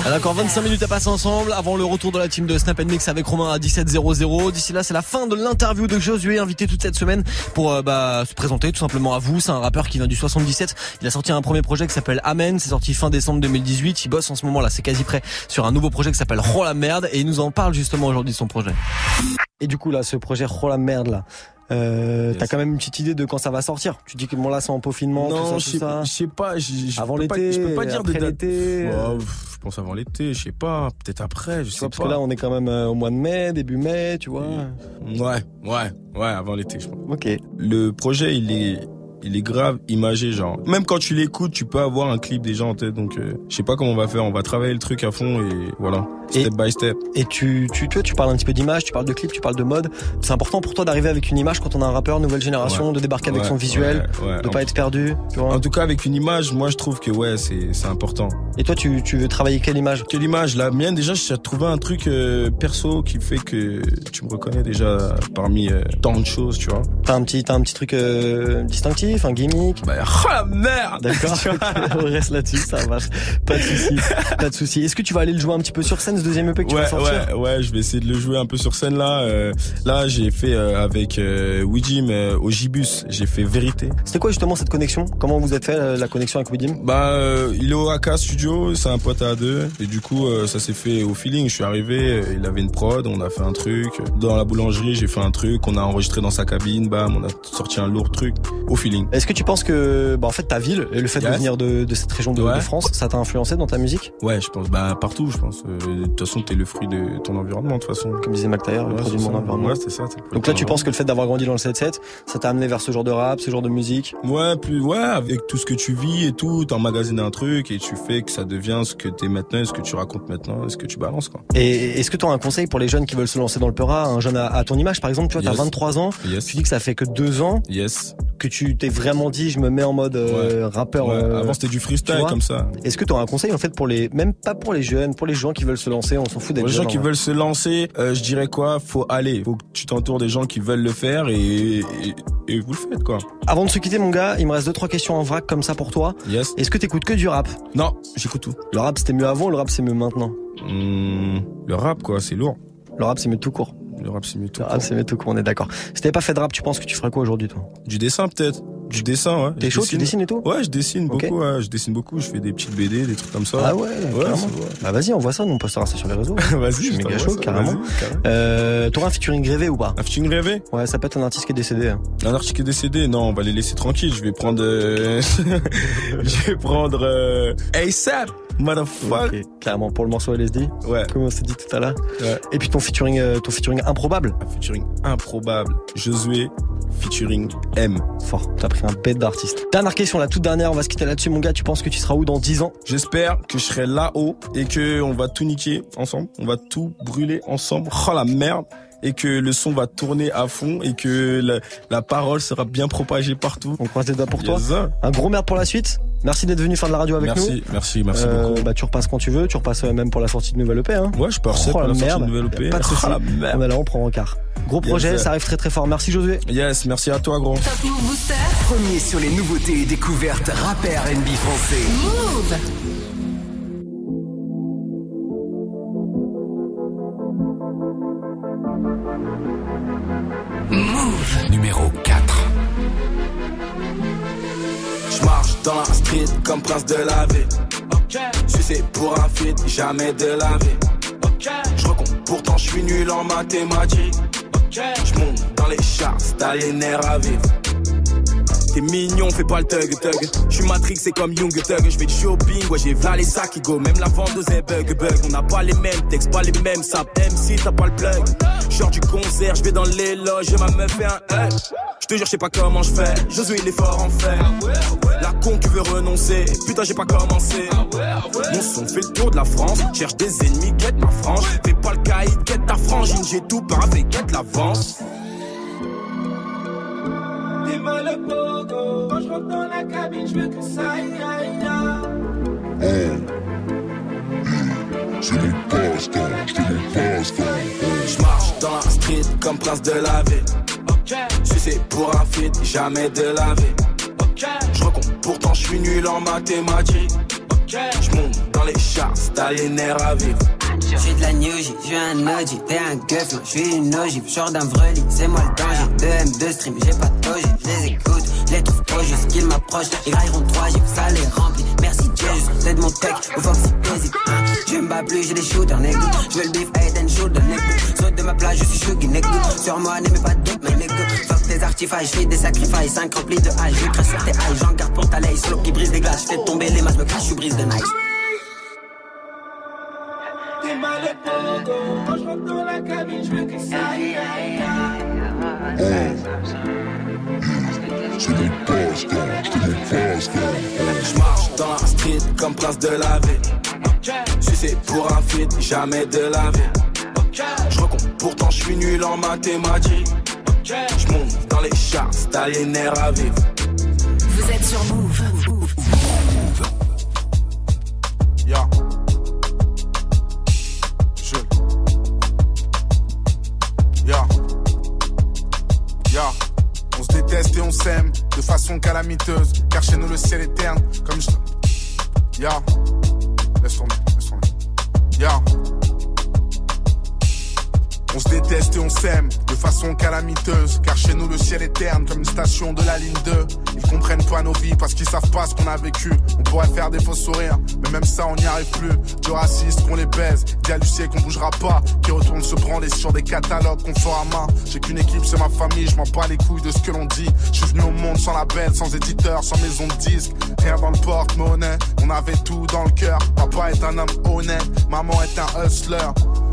Speaker 1: Elle a encore 25 minutes à passer ensemble avant le retour de la team de Snap Mix avec Romain à 17h00. D'ici là, c'est la fin de l'interview de Josué, invité toute cette semaine pour euh, bah, se présenter tout simplement à vous. C'est un rappeur qui vient du 77. Il a sorti un premier projet qui s'appelle Amen. C'est sorti fin décembre 2018. Il bosse en ce moment là, c'est quasi prêt sur un nouveau projet qui s'appelle Oh la merde et il nous en parle justement aujourd'hui de son projet. Et du coup là, ce projet Oh la merde là. Euh, T'as quand même une petite idée de quand ça va sortir Tu dis que bon là c'est en peaufinement,
Speaker 20: Non,
Speaker 1: tout
Speaker 20: je
Speaker 1: ça,
Speaker 20: sais
Speaker 1: tout ça.
Speaker 20: je sais pas. je- je
Speaker 1: Avant l'été,
Speaker 20: Je peux pas dire de
Speaker 1: après
Speaker 20: date.
Speaker 1: l'été,
Speaker 20: Ouais,
Speaker 1: euh.
Speaker 20: pff, je pense avant l'été, je sais pas. Peut-être après, je
Speaker 1: Tu
Speaker 20: sais
Speaker 1: vois,
Speaker 20: pas.
Speaker 1: parce que là on est quand même euh, au mois de mai, début mai, tu vois.
Speaker 20: Ouais, ouais, ouais, avant l'été, je pense.
Speaker 1: Ok.
Speaker 20: Le projet, il est, il est grave imagé, genre. Même quand tu l'écoutes, tu peux avoir un clip déjà en tête. Donc, euh, je sais pas comment on va faire. On va travailler le truc à fond et voilà, step by step.
Speaker 1: Et tu, tu, tu, tu parles un petit peu d'image, tu parles de clip, tu parles de mode. C'est important pour toi d'arriver avec une image quand on a un rappeur nouvelle génération,
Speaker 20: Ouais.
Speaker 1: de débarquer avec son visuel,
Speaker 20: ouais,
Speaker 1: de pas être perdu, tu vois.
Speaker 20: En tout cas, avec une image, moi, je trouve que ouais, c'est, c'est important.
Speaker 1: Et toi, tu, tu veux travailler quelle image?
Speaker 20: Quelle image? La mienne, déjà, j'ai trouvé un truc euh, perso qui fait que tu me reconnais déjà parmi euh, tant de choses, tu vois.
Speaker 1: T'as un petit, t'as un petit truc euh, un gimmick
Speaker 20: Bah, oh la merde
Speaker 1: D'accord. on reste là-dessus, ça marche. Pas de souci, pas de souci. Est-ce que tu vas aller le jouer un petit peu sur scène ce deuxième EP que tu
Speaker 20: Ouais,
Speaker 1: vas sortir
Speaker 20: ouais, ouais, je vais essayer de le jouer un peu sur scène là. Euh, là, j'ai fait euh, avec euh, Ouijim euh, au Gibus, j'ai fait Vérité.
Speaker 1: C'était quoi justement cette connexion? Comment vous êtes fait la connexion avec Widim
Speaker 20: Bah, il est au AK Studio, c'est un pote à deux, et du coup, ça s'est fait au feeling. Je suis arrivé, il avait une prod, on a fait un truc. Dans la boulangerie, j'ai fait un truc, on a enregistré dans sa cabine, bam, on a sorti un lourd truc au feeling.
Speaker 1: Est-ce que tu penses que, bah, en fait, ta ville et le fait de venir de, de cette région de,
Speaker 20: Ouais.
Speaker 1: de France, ça t'a influencé dans ta musique?
Speaker 20: Ouais, je pense, bah partout, je pense. Euh, De toute façon, t'es le fruit de ton environnement, de toute façon.
Speaker 1: Comme disait Mac Taylor, le
Speaker 20: Ouais,
Speaker 1: produit de mon environnement.
Speaker 20: Ouais, c'est ça. le
Speaker 1: Donc là, tu penses que le fait d'avoir grandi dans le 7-7, ça t'a amené vers ce genre de rap, ce genre de musique?
Speaker 20: Ouais, plus, ouais, avec tout ce que tu vis et tout, t'emmagasines un truc et tu fais que ça devient ce que t'es maintenant, ce que tu racontes maintenant, ce que tu balances, quoi.
Speaker 1: Et est-ce que tu as un conseil pour les jeunes qui veulent se lancer dans le Peura, un jeune à, à ton image par exemple, tu vois, t'as
Speaker 20: Yes.
Speaker 1: 23 ans,
Speaker 20: Yes.
Speaker 1: tu dis que ça fait que deux ans
Speaker 20: Yes.
Speaker 1: que tu t'es vraiment dit je me mets en mode euh, rappeur.
Speaker 20: Ouais,
Speaker 1: euh,
Speaker 20: Avant, c'était du freestyle comme ça.
Speaker 1: Est-ce que tu as un conseil en fait pour les, même pas pour les jeunes, pour les gens qui veulent se lancer, on s'en fout d'être
Speaker 20: Pour les gens qui
Speaker 1: vrai.
Speaker 20: veulent se lancer, euh, je dirais quoi Faut aller. Faut que tu t'entoures des gens qui veulent le faire et, et, et vous le faites, quoi.
Speaker 1: Avant de se quitter mon gars, il me reste deux trois questions en vrac comme ça pour toi.
Speaker 20: Yes.
Speaker 1: Est-ce que t'écoutes que du rap?
Speaker 20: Non, j'écoute tout.
Speaker 1: Le rap c'était mieux avant, le rap c'est mieux maintenant?
Speaker 20: Hum, le rap, quoi, c'est lourd.
Speaker 1: Le rap c'est mieux tout court.
Speaker 20: Le rap, c'est mieux tout.
Speaker 1: Le rap c'est mieux tout court, on est d'accord. Si t'avais pas fait de rap, tu penses que tu ferais quoi aujourd'hui toi?
Speaker 20: Du dessin, peut-être. Du dessin, ouais.
Speaker 1: T'es chaud, tu dessines et tout
Speaker 20: Ouais, je dessine beaucoup, ouais. Je dessine beaucoup, je fais des petites BD, des trucs comme ça.
Speaker 1: Ah ouais, carrément.
Speaker 20: c'est-
Speaker 1: Bah vas-y, on voit ça, nous on postera ça sur les réseaux.
Speaker 20: Vas-y,
Speaker 1: je suis méga chaud,
Speaker 20: ça,
Speaker 1: carrément.
Speaker 20: carrément.
Speaker 1: Euh, T'auras un featuring rêvé ou pas
Speaker 20: Un featuring rêvé
Speaker 1: Ouais, ça peut être un artiste qui est décédé. hein.
Speaker 20: Un artiste qui est décédé Non, on va les laisser tranquilles. Je vais prendre... euh, je vais prendre... euh, ASAP Motherfuck
Speaker 1: Ok, Carrément, pour le morceau LSD.
Speaker 20: Ouais.
Speaker 1: Comme on s'est dit tout à l'heure.
Speaker 20: Ouais.
Speaker 1: Et puis ton featuring, euh, ton featuring improbable.
Speaker 20: Un featuring improbable. Josué featuring M.
Speaker 1: Fort. T'as un bête d'artiste. Dernière question, la toute dernière, on va se quitter là-dessus, mon gars. Tu penses que tu seras où dans 10 ans?
Speaker 20: J'espère que je serai là-haut et que on va tout niquer ensemble. On va tout brûler ensemble. Oh la merde et que le son va tourner à fond et que la, la parole sera bien propagée partout.
Speaker 1: On croise les doigts pour toi.
Speaker 20: Yes.
Speaker 1: Un gros merde pour la suite. Merci d'être venu faire de la radio avec nous.
Speaker 20: Merci, merci, merci
Speaker 1: Euh,
Speaker 20: beaucoup.
Speaker 1: Bah, tu repasses quand tu veux. Tu repasses euh, même pour la sortie de nouvelle EP. Hein.
Speaker 20: Ouais, je pars
Speaker 1: Oh,
Speaker 20: pour
Speaker 1: la
Speaker 20: la sortie
Speaker 1: merde.
Speaker 20: de nouvelle EP.
Speaker 1: Pas de soucis.
Speaker 20: Oh la merde.
Speaker 1: On est là, on prend en quart. Gros
Speaker 20: Yes,
Speaker 1: projet, ça arrive très très fort. Merci Josué.
Speaker 20: Yes, merci à toi, gros.
Speaker 2: Top Move Booster.
Speaker 3: Premier sur les nouveautés et découvertes rap et R&B français.
Speaker 2: Move.
Speaker 5: Street comme prince de la ville. Je suis pour un feat, jamais de la vie. Je recompte, pourtant je suis nul en mathématiques. Je monte dans les charts, t'as les nerfs à vivre.
Speaker 21: T'es mignon, fais pas le thug thug. J'suis Matrix, c'est comme Young Thug. J'fais du shopping, ouais, j'ai v'là les qui go. Même la vendeuse est bug bug. On n'a pas les mêmes textes, pas les mêmes saps. MC, t'as pas le plug. Genre du concert, j'vais dans les loges, ma meuf fait un hug. Je jure, je sais pas comment je fais. Josué, il est fort en fait. La con qui veut renoncer. Putain, j'ai pas commencé. Mon son fait le tour de la France. Cherche des ennemis, quête ma frange. Fais pas le caïd, quête ta frangine. J'ai tout paraffé, quête l'avance.
Speaker 22: T'es mal au pogo. Quand je rentre dans la cabine, je veux que ça aille, aille, aille.
Speaker 17: C'est mon passe-temps, c'est mon passe-temps.
Speaker 21: Je marche dans la street comme prince de la ville. Sucé pour un feat, jamais de la vie. Je recompte, pourtant je suis nul en mathématiques. Je monte dans les chars, t'as les nerfs à vivre.
Speaker 23: J'suis de la New J, j'suis un OG, t'es un gueuf, moi j'suis une ogive, j'sors d'un vrai lit, c'est moi le danger. 2 M2 stream, j'ai pas de toge, j'les écoute, les trouve trop juste qu'ils m'approchent, ils railleront 3 G, ça les remplit. Merci Dieu, juste t'aides mon tech, au Fox Easy. Hein. Je bats plus, j'ai des shooters, nigga. J'veux le beef, head and shoulder, nigga. Saute de ma plage, je suis chuggy, nigga. Sur moi, n'aimez pas de doute, mais nigga. Fuck tes artifices, j'fais des sacrifices, 5 remplis de hache, je crache sur tes haches, j'en garde pour ta lace, slow qui brise des glaces, j'fais tomber les masses, me cache, je brise de nice.
Speaker 22: T'es mal au pogo. Quand je rentre dans la cabine, je veux que ça aille, aille,
Speaker 17: passe-temps.
Speaker 21: Je marche dans la street comme prince de la ville. Sucé pour un feat, jamais de la vie. Je recompte, pourtant je suis nul en mathématiques. Je monte dans les chars, t'as les nerfs à vivre.
Speaker 2: Vous êtes sur Move.
Speaker 24: Ya. Je. Et on s'aime de façon calamiteuse. Car chez nous le ciel est. Comme je. Ya. Laisse tomber, laisse tomber. Ya. On se déteste et on s'aime de façon calamiteuse. Car chez nous le ciel est terne comme une station de la ligne 2. Ils comprennent pas nos vies parce qu'ils savent pas ce qu'on a vécu. On pourrait faire des faux sourires, mais même ça on n'y arrive plus. Du raciste qu'on les baise, dit à qu'on bougera pas. Qui retourne se branler sur des catalogues qu'on fera à main. J'ai qu'une équipe, c'est ma famille, je m'en bats les couilles de ce que l'on dit. Je suis venu au monde sans label, sans éditeur, sans maison de disque. Rien dans le porte-monnaie, on avait tout dans le cœur. Papa est un homme honnête, maman est un hustler.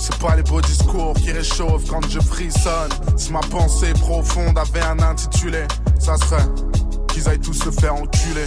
Speaker 24: C'est pas les beaux discours qui réchauffent quand je frissonne. Si ma pensée profonde avait un intitulé, ça serait qu'ils aillent tous se faire enculer.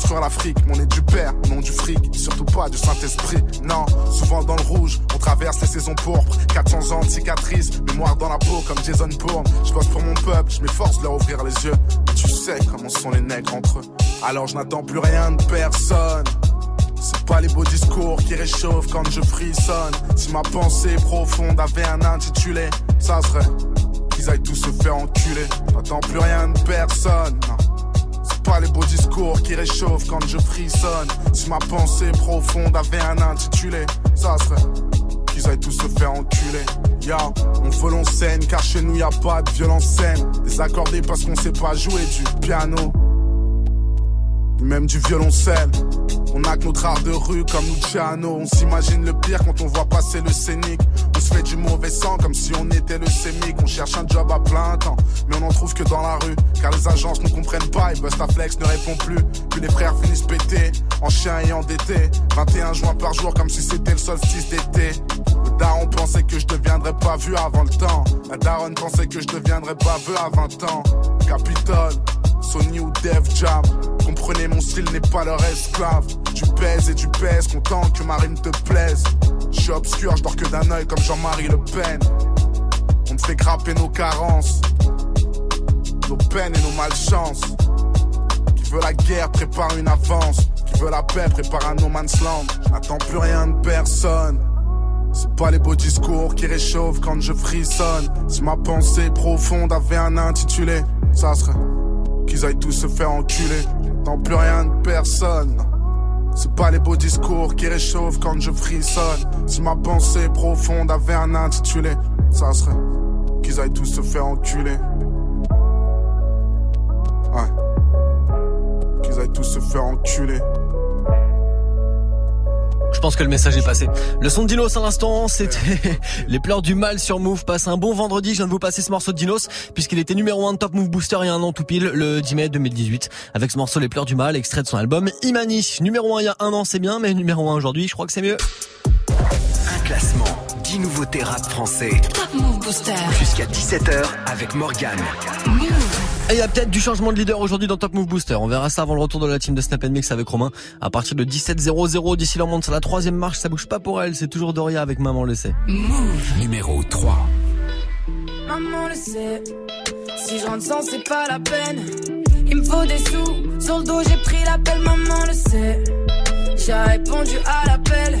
Speaker 24: l'Afrique. Mais on est du père, non du fric, surtout pas du Saint-Esprit. Non, souvent dans le rouge, on traverse les saisons pourpres. 400 ans de cicatrices, mémoire dans la peau comme Jason Bourne. Je bosse pour mon peuple, je m'efforce de leur ouvrir les yeux. Tu sais comment sont les nègres entre eux. Alors je n'attends plus rien de personne. C'est pas les beaux discours qui réchauffent quand je frissonne. Si ma pensée profonde avait un intitulé, ça serait qu'ils aillent tous se faire enculer. J'attends plus rien de personne. C'est pas les beaux discours qui réchauffent quand je frissonne. Si ma pensée profonde avait un intitulé, ça serait qu'ils aillent tous se faire enculer. Ya, on veut l'on scène car chez nous y a pas de violence saine. Désaccordé parce qu'on sait pas jouer du piano même du violoncelle. On a que notre art de rue comme Luciano. On s'imagine le pire quand on voit passer le scénic. On se fait du mauvais sang comme si on était le sémic. On cherche un job à plein temps, mais on en trouve que dans la rue. Car les agences ne comprennent pas et Bustaflex ne répond plus. Puis les frères finissent pétés, en chien et endettés. 21 juin par jour comme si c'était le solstice d'été. Le daron pensait que je deviendrais pas vu avant le temps. La daronne pensait que je deviendrais pas vu à 20 ans. Capitole. Sony ou Dev Jam. Comprenez, mon style n'est pas leur esclave. Tu pèses et tu pèses, content que ma rime te plaise. Je suis obscur, je dors que d'un œil comme Jean-Marie Le Pen. On te fait grapper nos carences, nos peines et nos malchances. Qui veut la guerre prépare une avance. Qui veut la paix prépare un no man's land. J'attends plus rien de personne. C'est pas les beaux discours qui réchauffent quand je frissonne. Si ma pensée profonde avait un intitulé, ça serait qu'ils aillent tous se faire enculer. J'attends plus rien de personne. C'est pas les beaux discours qui réchauffent quand je frissonne. Si ma pensée profonde avait un intitulé, ça serait qu'ils aillent tous se faire enculer. Ouais. Qu'ils aillent tous se faire enculer.
Speaker 1: Je pense que le message est passé. Le son de Dinos à l'instant, c'était les pleurs du mal sur Move. Passe un bon vendredi. Je viens de vous passer ce morceau de Dinos puisqu'il était numéro 1 de Top Move Booster il y a un an tout pile, le 10 mai 2018, avec ce morceau Les pleurs du mal, extrait de son album Imani. Numéro 1 il y a un an, c'est bien, mais numéro 1 aujourd'hui, je crois que c'est mieux.
Speaker 3: Un classement, 10 nouveautés rap français.
Speaker 2: Top Move Booster.
Speaker 3: Jusqu'à 17h avec Morgane.
Speaker 1: Et il y a peut-être du changement de leader aujourd'hui dans Top Move Booster. On verra ça avant le retour de la team de Snap Mix avec Romain. À partir de 17.00 d'ici là on monte sur la troisième marche, ça bouge pas pour elle. C'est toujours Doria avec Maman le sait.
Speaker 2: Move.
Speaker 3: Numéro 3.
Speaker 4: Maman le sait. Si je rentre sans, c'est pas la peine. Il me faut des sous. Sur le dos, j'ai pris l'appel. Maman le sait. J'ai répondu à l'appel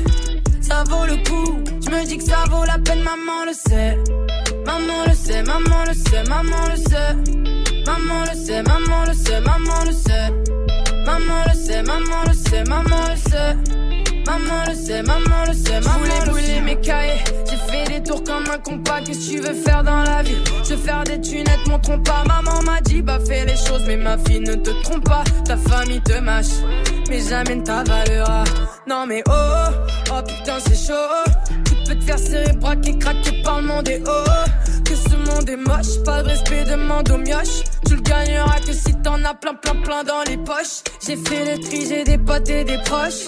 Speaker 4: ça vaut le coup. Je me dis que ça vaut la peine, maman le sait. Maman le sait, maman le sait, maman le sait. Maman le sait, maman le sait, maman le sait. Maman le sait, maman le sait, maman le sait. Maman le sait, maman le sait, maman le brûler mes cahiers. J'ai fait des tours comme un compas, qu'est-ce que tu veux faire dans la vie? Je veux faire des tunettes, mon trompe pas. Maman m'a dit, bah fais les choses, mais ma fille ne te trompe pas. Ta famille te mâche, mais jamais ne ta valeur. Non mais oh, oh, oh putain c'est chaud. Tu peux te faire serrer, braquer, craquer par le monde et oh. Que ce monde est moche, pas de respect, demande aux mioches. Tu le gagneras que si t'en as plein, plein, plein dans les poches. J'ai fait le tri, j'ai des potes et des proches.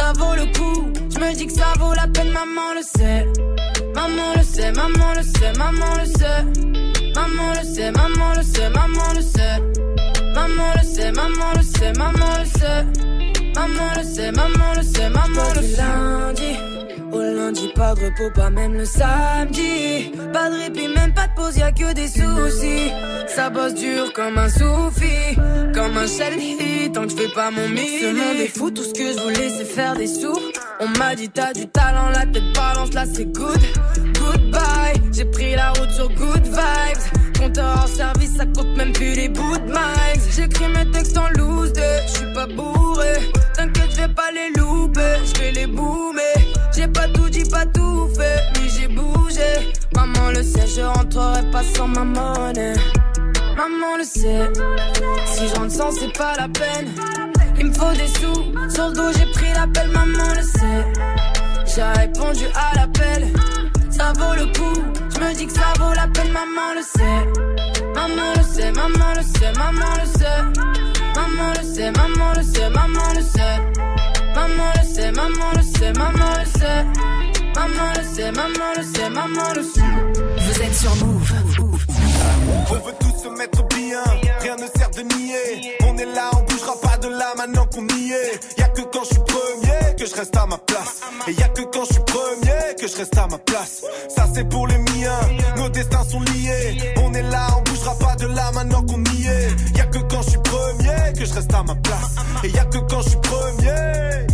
Speaker 4: Ça vaut le coup. Je me dis que ça vaut la peine. Maman le sait. Maman le sait, maman le sait, maman le sait. Maman le sait, maman le sait, maman le sait. Maman le sait, maman le sait, maman le sait. Maman le sait, maman le sait, maman le sait. lundi au lundi, pas de repos, pas même le samedi. Pas de répit, même pas de pause, y a que des soucis. Ça bosse dur comme un soufi, comme un shelly, tant que je fais pas mon mix. Ce monde est fou, tout ce que je voulais c'est faire des sous. On m'a dit t'as du talent, la tête balance, là c'est good. Goodbye, j'ai pris la route sur good vibes. Compteur en service, ça compte même plus les bouts de mics. J'écris mes textes en loose je suis pas bourré. T'inquiète, je vais pas les louper, je vais les boomer. J'ai pas tout dit, pas tout fait, mais j'ai bougé. Maman le sait, je rentrerai pas sans ma monnaie. Maman le sait, si je rentre sans, c'est pas la peine. Il me faut des sous, sur le dos, j'ai pris l'appel. Maman le sait, j'ai répondu à l'appel. Ça vaut le coup, je me dis que ça vaut la peine. Maman le sait, maman le sait, maman le sait, maman le sait. Maman le sait, maman le sait, maman le sait. Maman le sait, maman le sait, maman le sait. Maman le sait, maman le sait, maman le sait.
Speaker 2: Vous êtes sur Move.
Speaker 25: On veut tous se mettre bien, rien ne sert de nier. On est là, on bougera pas de là maintenant qu'on y est. Y a que quand je suis premier que je reste à ma place. Et y a que quand je suis premier que je reste à ma place. Ça c'est pour les miens, nos destins sont liés. On est là, on bougera pas de là maintenant qu'on y est. Y a que quand je suis premier que je reste à ma place. Et y a que quand je suis premier.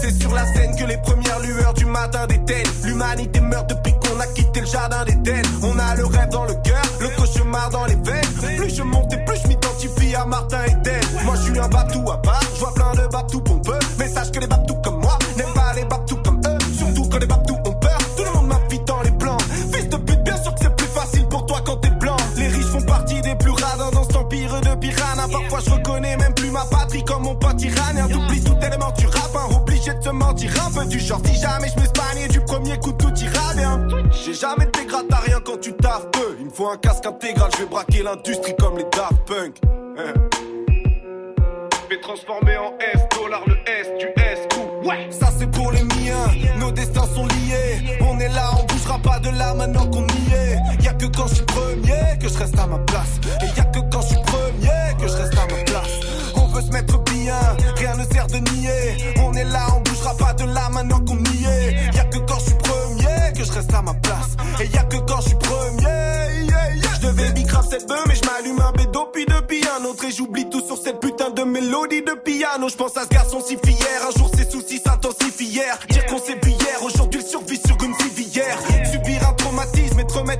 Speaker 25: C'est sur la scène que les premières lueurs du matin déteignent. L'humanité meurt depuis qu'on a quitté le jardin d'Éden. On a le rêve dans le cœur, le cauchemar dans les veines. Plus je monte et plus je m'identifie à Martin Eden. Moi je suis un batou à part, je vois plein de babtou Parfois je reconnais même plus ma patrie comme mon pote iranien. T'oublies tout élément, tu rappes, hein, obligé de te mentir un peu du genre. Si jamais je me spagnais du premier coup, tout ira bien. J'ai jamais faut un casque intégral, je vais braquer l'industrie comme les Daft Punk.
Speaker 10: vais transformer en S, dollar le S, du S,
Speaker 25: Ouais, ça c'est pour les miens, nos destins sont liés. On est là, on bougera pas de là maintenant qu'on y est. Y a que quand je suis premier que je reste à ma place. Et y a que quand je suis que je reste à ma place. On veut se mettre bien, rien ne sert de nier. On est là, on bougera pas de là maintenant qu'on y est. Y a que quand je suis premier que je reste à ma place. Et y a que quand je suis premier. Je devais bicrave cette bœuf, mais je m'allume un bédo puis depuis un autre. Et j'oublie tout sur cette putain de mélodie de piano. Je pense à ce garçon si fier. Un jour ses soucis s'intensifient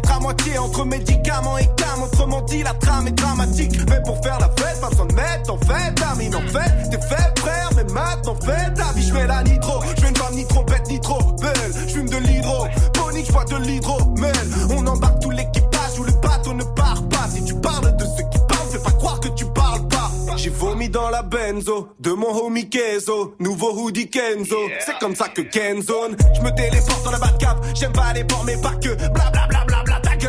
Speaker 25: remettre à moitié entre médicaments et cam. Autrement dit, la trame est dramatique. Mais pour faire la fête, pas besoin de mettre en fait. Amine en fait, t'es fait frère, mais maintenant fait ta vie. Fais la nitro, je une femme ni trop bête ni trop belle. Je fume de l'hydro, bonique, je bois de l'hydromel. On embarque tout l'équipage où le bateau ne part pas. Si tu parles de ceux qui parlent, fais pas croire que tu parles pas. J'ai vomi dans la benzo de mon homie Kenzo, nouveau hoodie Kenzo. C'est comme ça que Kenzone. Je me téléporte dans la Batcap, j'aime pas les ports mais pas que. Bla bla bla bla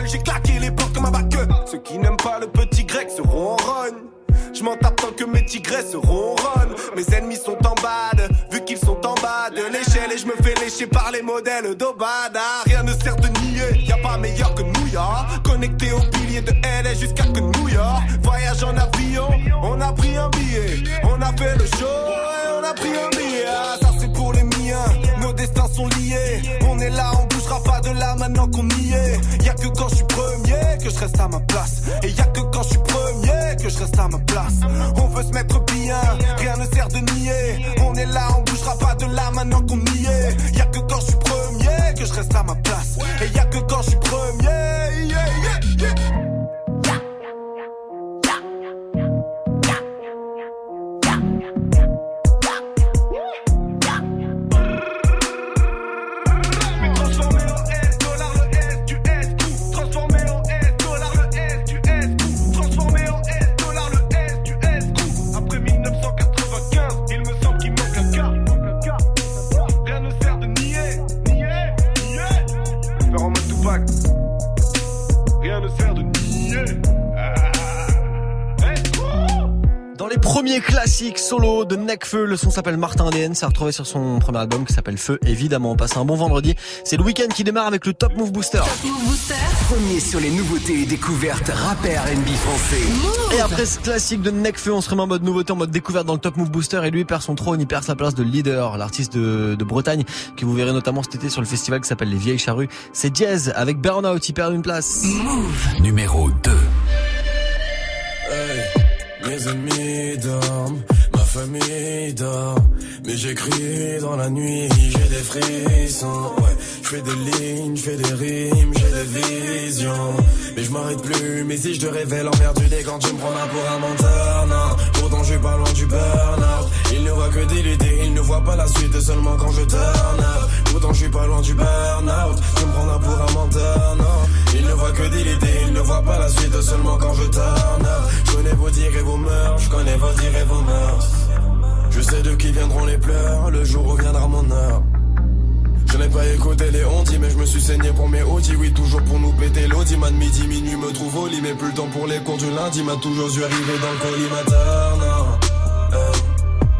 Speaker 25: j'ai claqué les portes comme un bac. Ceux qui n'aiment pas le petit grec seront en rogne. Je m'en tape tant que mes tigresses ronronnent. Mes ennemis sont en bad, vu qu'ils sont en bas de l'échelle. Et je me fais lécher par les modèles d'Obada. Rien ne sert de nier, y a pas meilleur que New York. Connecté au pilier de LA jusqu'à que New York. Voyage en avion, on a pris un billet. On a fait le show et on a pris un billet. Ah, ça c'est pour les miens, nos destins sont liés. On est là, on pas de là maintenant qu'on y est. Y a que quand je suis premier que je reste à ma place. Et y a que quand je suis premier que je reste à ma place. On veut se mettre bien, rien ne sert de nier. On est là, on bougera pas de là maintenant qu'on y est. Y a que quand je suis premier que je reste à ma place. Et y a que quand je suis premier. yeah, yeah.
Speaker 1: Les premiers classiques solo de Necfeu, le son s'appelle Martin DN, c'est retrouvé sur son premier album qui s'appelle Feu, évidemment. Passez un bon vendredi. C'est le week-end qui démarre avec le Top Move Booster.
Speaker 3: Premier sur les nouveautés et découvertes rap et R&B français.
Speaker 1: Et après ce classique de Necfeu, on se remet en mode nouveauté, en mode découverte dans le Top Move Booster et lui il perd son trône, il perd sa place de leader, l'artiste de, de Bretagne que vous verrez notamment cet été sur le festival qui s'appelle Les Vieilles Charrues. C'est Diaz avec Burnout, il perd une place.
Speaker 3: Numéro 2.
Speaker 5: Mes ennemis dorment, ma famille dort, mais j'écris dans la nuit, j'ai des frissons, ouais, fais des lignes, je fais des rimes, j'ai des visions, mais je m'arrête plus, mais si je te révèle emmerdé quand tu me prends pour un menteur, non, pourtant je suis pas loin du burn-out, il ne voit que des idées, il ne voit pas la suite seulement quand je turn pourtant je suis pas loin du burn-out, tu me prends pour un menteur, non, il ne voit que des idées, il ne voit pas la suite seulement quand je turn up, je connais vos dires et vos mœurs, je connais vos dires et vos mœurs. Je sais de qui viendront les pleurs, le jour où viendra mon heure. Je n'ai pas écouté les ondis, mais je me suis saigné pour mes audis. Oui, toujours pour nous péter l'audi. Man, midi, minuit me trouve au lit, mais plus le temps pour les cours du lundi. M'a toujours dû arriver dans le collimateur. Hey,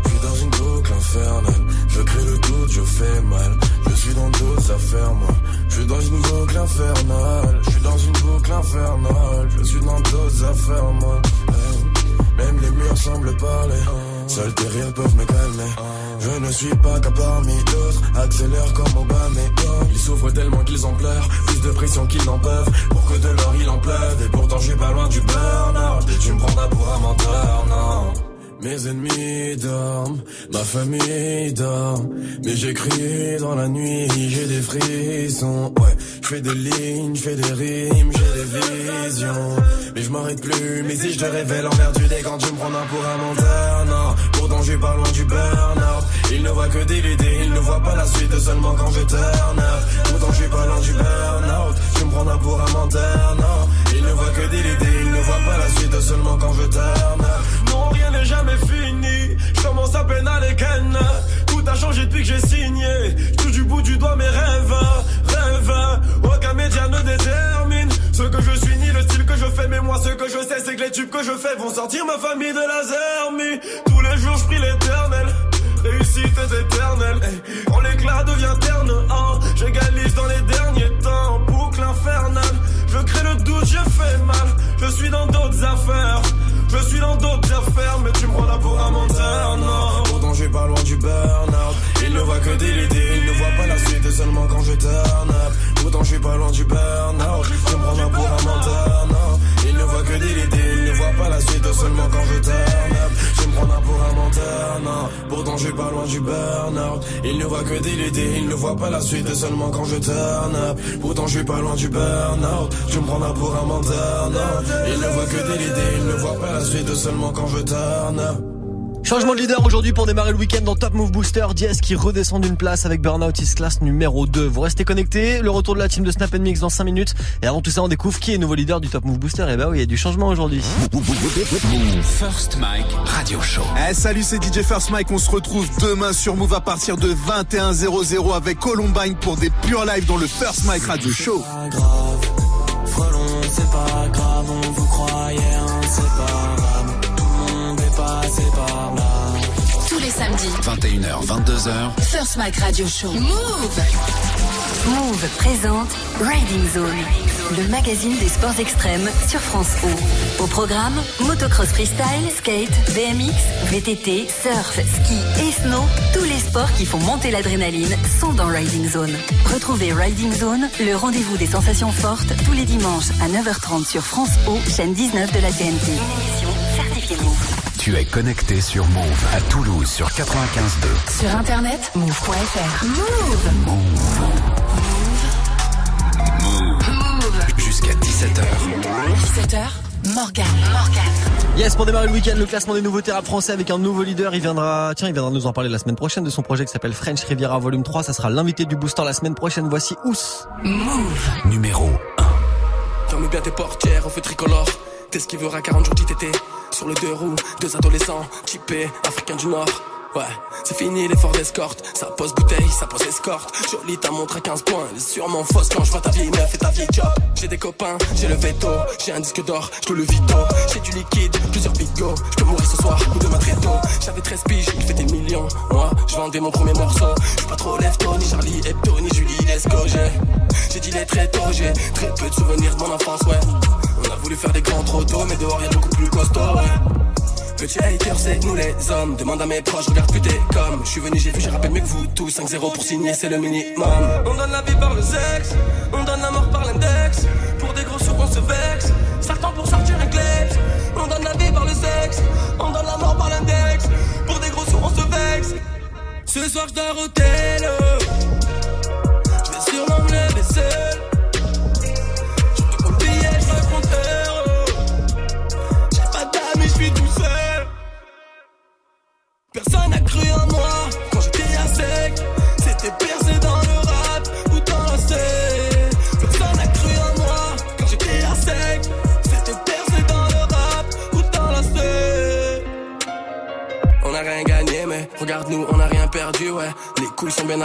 Speaker 5: je suis dans une boucle infernale. Je crée le doute, je fais mal. Je suis dans d'autres affaires, moi. Je suis dans une boucle infernale. Je suis dans une boucle infernale. Je suis dans d'autres affaires, moi. Hey, même les murs semblent parler. Seuls tes rires peuvent me calmer. Je ne suis pas qu'à parmi d'autres. Accélère comme Obama et Ils souffrent tellement qu'ils en pleurent. Plus de pression qu'ils n'en peuvent. Pour que de l'or il en pleuve. Et pourtant je suis pas loin du burn-out. Tu me prendras pour un menteur, non. Mes ennemis dorment, ma famille dort, mais j'écris dans la nuit, j'ai des frissons, ouais, je fais des lignes, je fais des rimes, j'ai des visions, mais je m'arrête plus, mais si je te révèle envers dès quand tu me prends pour un menteur, non, pourtant je suis pas loin du burn-out, il ne voit que des idées, il ne voit pas la suite seulement quand je turn pourtant je suis pas loin du burn-out, prends un pour un menteur, non, il ne voit que des idées, il ne voit pas la suite seulement quand je turn up,
Speaker 10: Non, rien n'est jamais fini. Je commence à peine à les ken. Tout a changé depuis que j'ai signé. Je touche du bout du doigt mes rêves. Rêves. Aucun média ne détermine ce que je suis ni le
Speaker 5: c'est que les tubes que je fais vont sortir ma famille de la zermie. Tous les jours, je prie l'éternel. Réussite éternelle. Quand l'éclat devient terne, hein, j'égalise dans les derniers temps. Je crée le doute, je fais mal. Je suis dans d'autres affaires. Je suis dans d'autres affaires, mais tu me prends là pour un menteur, non. Pourtant, j'ai pas loin du burn-out. Il ne voit que des idées, il ne voit pas la suite seulement quand je turn up. Pourtant, suis pas loin du burn-out. Tu me prends là pour un menteur, non. Il ne voit que des idées, il ne voit pas la suite seulement quand je turn up. Je me prends là pour un menteur, non. Pourtant, je suis pas loin du burn-out. Il ne voit que des idées, il ne voit pas la suite seulement quand je turn up. Pourtant, je suis pas loin du burn-out. Je me prends pour un menteur, non. Il ne voit que des idées, il ne voit pas la suite seulement quand je turn up.
Speaker 1: Changement de leader aujourd'hui pour démarrer le week-end dans Top Move Booster. Diaz qui redescend d'une place avec Burnout Is Class numéro 2. Vous restez connectés. Le retour de la team de Snap Mix dans 5 minutes. Et avant tout ça, on découvre qui est nouveau leader du Top Move Booster. Et bah oui, il y a du changement aujourd'hui.
Speaker 9: First Mike Radio Show.
Speaker 26: Eh salut, c'est DJ First Mike. On se retrouve demain sur Move à partir de 21h00 avec Columbine pour des purs live dans le First Mike Radio Show.
Speaker 27: Frelon, c'est pas grave, on vous croyait inséparable. Tout le monde est passé par.
Speaker 2: Tous les samedis,
Speaker 9: 21h, 22h.
Speaker 2: First Mike Radio Show. Move
Speaker 28: Move présente Riding Zone, le magazine des sports extrêmes sur France O. Au programme, motocross freestyle, skate, BMX, VTT, surf, ski et snow, tous les sports qui font monter l'adrénaline sont dans Riding Zone. Retrouvez Riding Zone, le rendez-vous des sensations fortes, tous les dimanches à 9h30 sur France O, chaîne 19 de la TNT. Une émission certifiée Move.
Speaker 9: Tu es connecté sur Move à Toulouse sur 95.2.
Speaker 2: Sur internet, move.fr. Move
Speaker 9: Jusqu'à 17h.
Speaker 2: 17h, Morgan. Morgan.
Speaker 1: Yes, pour démarrer le week-end, le classement des nouveautés rap français avec un nouveau leader. Il viendra, tiens, il viendra nous en parler la semaine prochaine de son projet qui s'appelle French Riviera Volume 3. Ça sera l'invité du booster la semaine prochaine. Voici Ous.
Speaker 2: Move.
Speaker 9: Numéro
Speaker 19: Ferme bien tes portières, on fait tricolore. T'esquiveras 40 jours d'ITT. Sur le deux roues, deux adolescents, typés, africains du Nord. Ouais, c'est fini l'effort d'escorte. Ça pose bouteille, ça pose escorte. Jolie ta montre à 15 points. Elle est sûrement fausse quand je vois ta vieille meuf et ta vieille job. J'ai des copains, j'ai le veto. J'ai un disque d'or, je le vito. J'ai du liquide, plusieurs bigots. Je peux mourir ce soir ou demain très tôt. J'avais 13 piges, il fait des millions. Moi, je vendais mon premier morceau. Je pas trop lève ni Charlie Hebdo, ni Julie Lesco. J'ai dit les très tôt, j'ai très peu de souvenirs de mon enfance, ouais. On a voulu faire des grands trop tôt, mais dehors y'a beaucoup plus costaud, ouais. Petit hater, c'est nous les hommes. Demande à mes proches, regarde plus t'es comme. Je suis venu, j'ai vu, j'ai rappelé mieux que vous tous. 5-0 pour signer, c'est le minimum. On donne la vie par le sexe, on donne la mort par l'index. Pour des gros sous, on se vexe. Certains pour sortir un kleps. On donne la vie par le sexe, on donne la mort par l'index. Pour des gros sous, on se vexe. Ce soir, je dors au. Je vais sûrement me lever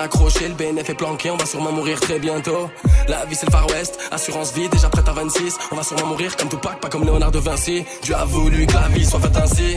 Speaker 19: accrochées, le BNF est planqué, on va sûrement mourir très bientôt. La vie c'est le Far West, assurance vie, déjà prête à 26. On va sûrement mourir comme Tupac, pas comme Léonard de Vinci. Dieu a voulu que la vie soit faite ainsi.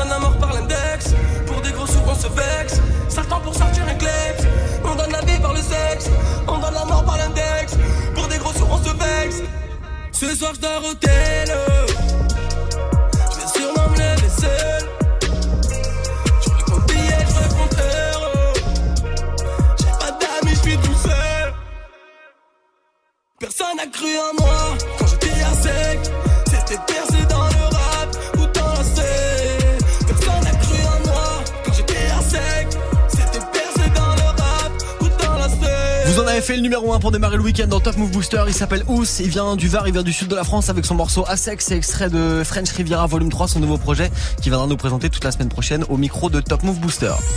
Speaker 19: Ce soir, je dors au tel. Je vais sûrement me lever seul. Je compte billets, je compte heureux. J'ai pas d'amis, je suis tout seul. Personne n'a cru en moi quand j'étais à sec. C'était percé
Speaker 1: Vous en avez fait le numéro 1 pour démarrer le week-end dans Top Move Booster. Il s'appelle Ous. Il vient du Var, il vient du sud de la France avec son morceau Asex. C'est extrait de French Riviera Volume 3, son nouveau projet qui viendra nous présenter toute la semaine prochaine au micro de Top Move Booster.